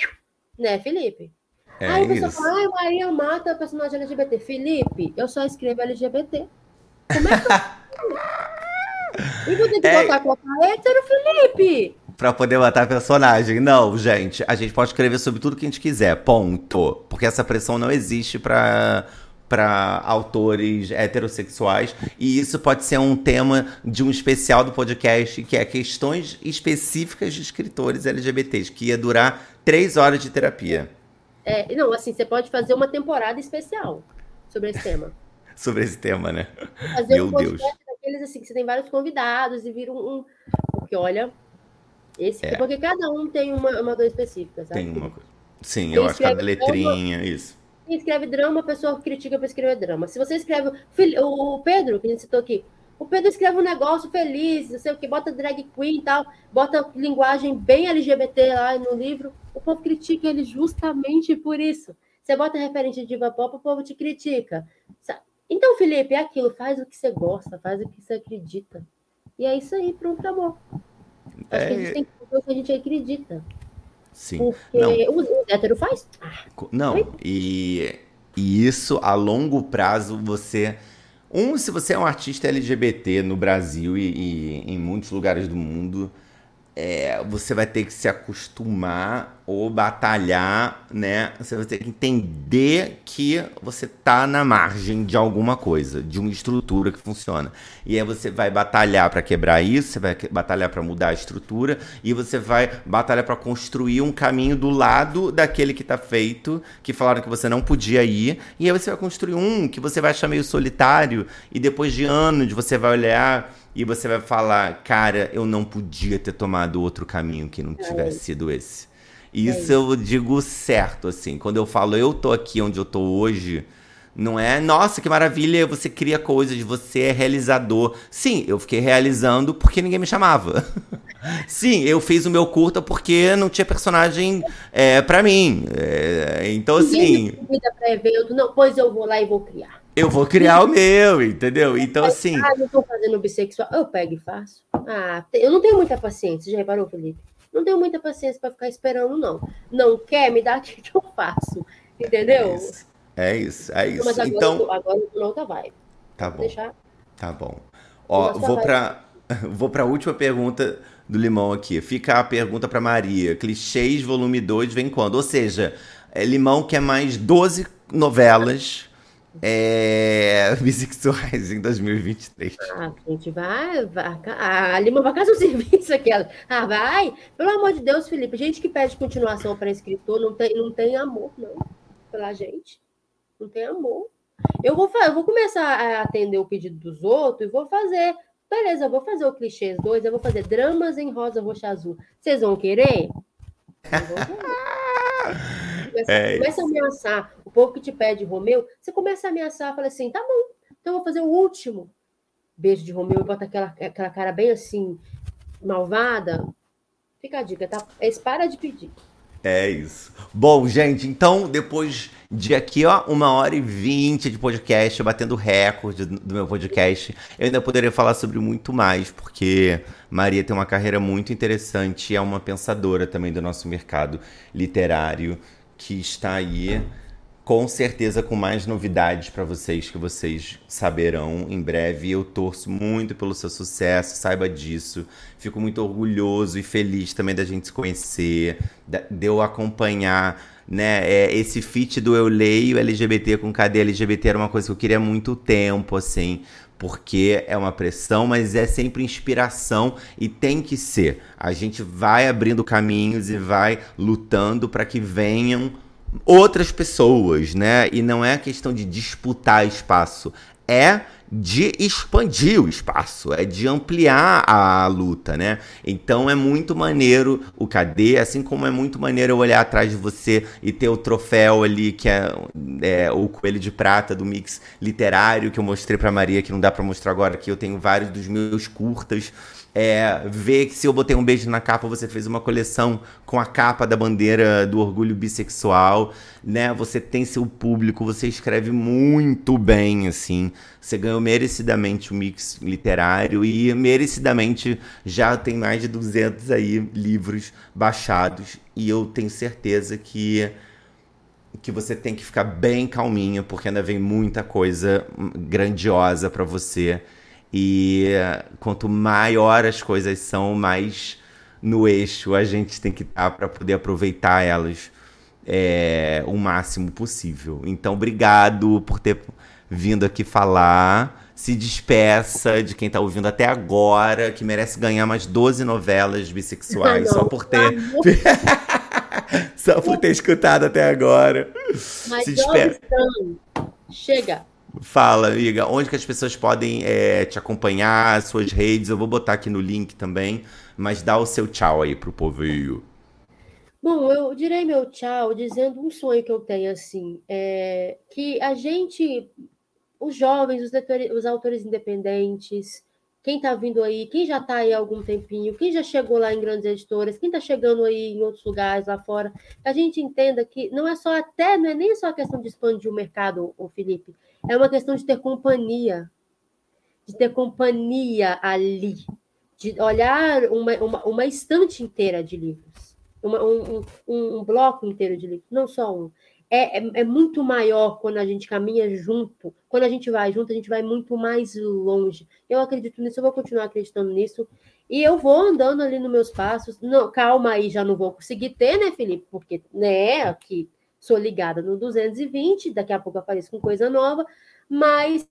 Né, Felipe? É Aí a pessoa fala, ai, Maria mata personagem LGBT. Felipe, eu só escrevo LGBT. Como é que eu. e vou ter que é... botar colocar hétero, Felipe? Pra poder matar personagem. Não, gente, a gente pode escrever sobre tudo que a gente quiser, ponto. Porque essa pressão não existe pra, para autores heterossexuais. E isso pode ser um tema de um especial do podcast, que é questões específicas de escritores LGBTs, que ia durar três horas de terapia. É, não, assim, você pode fazer uma temporada especial sobre esse tema. sobre esse tema, né? Fazer Meu um podcast Deus. daqueles assim, que você tem vários convidados e vira um. um... Porque, olha, esse, é. Porque cada um tem uma, uma dor específica, sabe? Tem uma coisa. Sim, eu acho que cada letrinha, drama, isso. Quem escreve drama, a pessoa critica para escrever drama. Se você escreve. O Pedro, que a gente citou aqui, o Pedro escreve um negócio feliz, não sei o que, bota drag queen e tal, bota linguagem bem LGBT lá no livro, o povo critica ele justamente por isso. Você bota referência de diva pop, o povo te critica. Então, Felipe, é aquilo, faz o que você gosta, faz o que você acredita. E é isso aí, pronto, acabou. Acho é... que a gente tem que fazer o que a gente acredita. Sim. Porque não. o, o hétero faz. Ah, não, e, e isso a longo prazo você. Um, se você é um artista LGBT no Brasil e, e em muitos lugares do mundo, é, você vai ter que se acostumar ou batalhar, né? Você vai ter que entender que você tá na margem de alguma coisa, de uma estrutura que funciona. E aí você vai batalhar para quebrar isso, você vai batalhar para mudar a estrutura e você vai batalhar para construir um caminho do lado daquele que tá feito, que falaram que você não podia ir, e aí você vai construir um que você vai achar meio solitário e depois de anos você vai olhar e você vai falar, cara, eu não podia ter tomado outro caminho que não é tivesse sido esse. Isso é eu digo certo, assim. Quando eu falo, eu tô aqui onde eu tô hoje, não é, nossa, que maravilha, você cria coisas, você é realizador. Sim, eu fiquei realizando porque ninguém me chamava. Sim, eu fiz o meu curta porque não tinha personagem é, para mim. É, então, assim. Não, pois eu vou lá e vou criar. Eu vou criar o meu, entendeu? Então, assim. Ah, não tô fazendo bissexual. Eu pego e faço. Ah, eu não tenho muita paciência. Já reparou, Felipe? Não tenho muita paciência para ficar esperando, não. Não quer, me dá aqui que eu faço. Entendeu? É isso, é isso. É isso. Mas agora, então... agora na outra vibe. Tá bom. Deixar... Tá bom. Ó, vou para vou para a última pergunta do Limão aqui. Fica a pergunta para Maria. Clichês volume 2 vem quando? Ou seja, é Limão quer mais 12 novelas é, bissexuais em 2023. Ah, a gente vai, vai a Lima vai caso o serviço aquela. Ah, vai? Pelo amor de Deus, Felipe, gente que pede continuação para escritor não tem, não tem amor, não, pela gente. Não tem amor. Eu vou, eu vou começar a atender o pedido dos outros e vou fazer. Beleza, eu vou fazer o clichês 2, eu vou fazer dramas em rosa, roxa, azul. Vocês vão querer? Começa, é começa a ameaçar. O povo que te pede Romeu, você começa a ameaçar, fala assim: tá bom, então eu vou fazer o último beijo de Romeu e bota aquela, aquela cara bem assim, malvada. Fica a dica, tá? Eles para de pedir. É isso. Bom, gente, então depois de aqui, ó, uma hora e vinte de podcast, batendo recorde do meu podcast, eu ainda poderia falar sobre muito mais, porque Maria tem uma carreira muito interessante e é uma pensadora também do nosso mercado literário que está aí com certeza com mais novidades para vocês que vocês saberão em breve. Eu torço muito pelo seu sucesso, saiba disso. Fico muito orgulhoso e feliz também da gente se conhecer, de eu acompanhar né, é, esse feat do Eu Leio LGBT com Cadê LGBT era uma coisa que eu queria há muito tempo, assim, porque é uma pressão, mas é sempre inspiração e tem que ser. A gente vai abrindo caminhos e vai lutando para que venham outras pessoas, né? E não é questão de disputar espaço, é de expandir o espaço, é de ampliar a luta, né? Então é muito maneiro o KD, assim como é muito maneiro eu olhar atrás de você e ter o troféu ali, que é, é o coelho de prata do mix literário que eu mostrei para Maria, que não dá para mostrar agora, que eu tenho vários dos meus curtas é, ver que se eu botei um beijo na capa, você fez uma coleção com a capa da bandeira do orgulho bissexual, né? Você tem seu público, você escreve muito bem, assim. Você ganhou merecidamente o mix literário e merecidamente já tem mais de 200 aí livros baixados e eu tenho certeza que que você tem que ficar bem calminha porque ainda vem muita coisa grandiosa para você e quanto maior as coisas são, mais no eixo a gente tem que estar para poder aproveitar elas é, o máximo possível. Então, obrigado por ter vindo aqui falar. Se despeça de quem está ouvindo até agora, que merece ganhar mais 12 novelas bissexuais só por ter. só por ter escutado até agora. Mas Se despeça. Chega. Fala, amiga, onde que as pessoas podem é, te acompanhar, suas redes? Eu vou botar aqui no link também, mas dá o seu tchau aí pro povo. Bom, eu direi meu tchau dizendo um sonho que eu tenho, assim, é que a gente, os jovens, os, os autores independentes, quem está vindo aí, quem já está aí há algum tempinho, quem já chegou lá em grandes editoras, quem está chegando aí em outros lugares lá fora, a gente entenda que não é só até, não é nem só a questão de expandir o mercado, o Felipe, é uma questão de ter companhia, de ter companhia ali, de olhar uma, uma, uma estante inteira de livros, uma, um, um, um, bloco inteiro de livros, não só um. É, é, é, muito maior quando a gente caminha junto, quando a gente vai junto, a gente vai muito mais longe. Eu acredito nisso, eu vou continuar acreditando nisso. E eu vou andando ali nos meus passos. Não, calma aí, já não vou conseguir ter, né, Felipe? Porque, né, aqui sou ligada no 220, daqui a pouco apareço com coisa nova, mas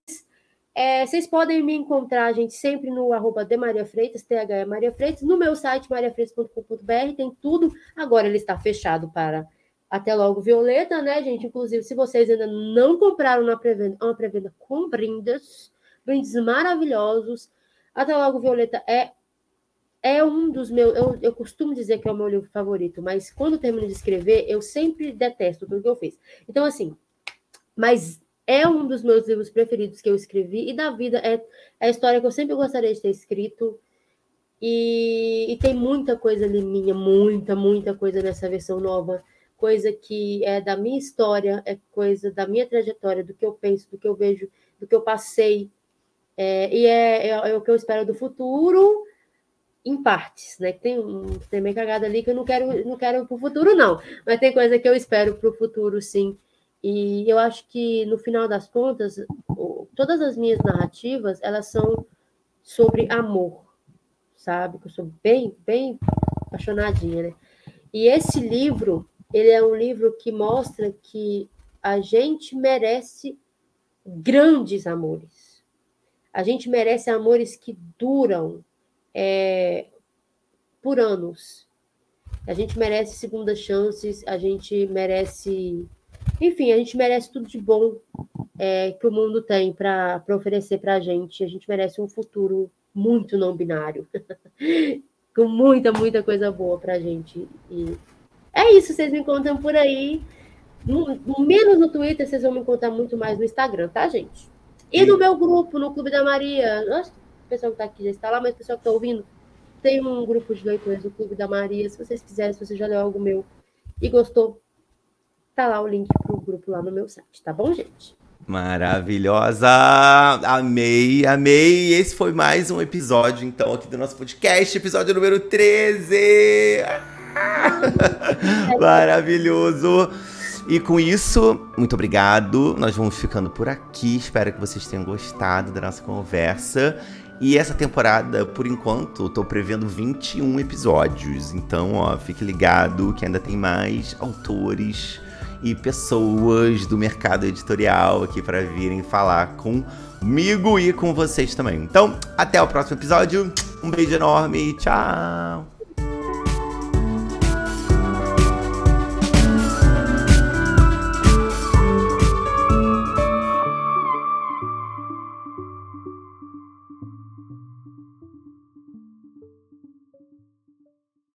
é, vocês podem me encontrar, gente, sempre no arroba de Maria Freitas, TH Maria Freitas, no meu site mariafreitas.com.br, tem tudo. Agora ele está fechado para até logo Violeta, né, gente? Inclusive, se vocês ainda não compraram na pré-venda, é uma pré-venda com brindes, brindes maravilhosos. Até logo Violeta é é um dos meus. Eu, eu costumo dizer que é o meu livro favorito, mas quando termino de escrever, eu sempre detesto tudo que eu fiz. Então, assim, mas é um dos meus livros preferidos que eu escrevi, e da vida é, é a história que eu sempre gostaria de ter escrito. E, e, tem muita coisa ali minha, muita, muita coisa nessa versão nova, coisa que é da minha história, é coisa da minha trajetória, do que eu penso, do que eu vejo, do que eu passei. É, e é, é, é o que eu espero do futuro em partes, né? Tem um tem meio cagada ali que eu não quero, não quero para o futuro, não. Mas tem coisa que eu espero para o futuro, sim. E eu acho que no final das contas, todas as minhas narrativas elas são sobre amor, sabe? Eu sou bem, bem apaixonadinha, né? E esse livro, ele é um livro que mostra que a gente merece grandes amores. A gente merece amores que duram, é, por anos. A gente merece segundas chances, a gente merece Enfim, a gente merece tudo de bom é, que o mundo tem para oferecer para a gente. A gente merece um futuro muito não binário, com muita, muita coisa boa para a gente. E é isso, vocês me contam por aí. No, menos no Twitter, vocês vão me encontrar muito mais no Instagram, tá, gente? E no meu grupo, no Clube da Maria. Nossa, o pessoal que está aqui já está lá, mas o pessoal que está ouvindo, tem um grupo de leitores do Clube da Maria. Se vocês quiserem, se você já leu algo meu e gostou, tá lá o link pro grupo lá no meu site, tá bom, gente? Maravilhosa! Amei, amei! Esse foi mais um episódio, então, aqui do nosso podcast, episódio número 13! Maravilhoso! E com isso, muito obrigado. Nós vamos ficando por aqui. Espero que vocês tenham gostado da nossa conversa. E essa temporada, por enquanto, tô prevendo 21 episódios. Então, ó, fique ligado que ainda tem mais autores e pessoas do mercado editorial aqui para virem falar comigo e com vocês também. Então, até o próximo episódio. Um beijo enorme. Tchau.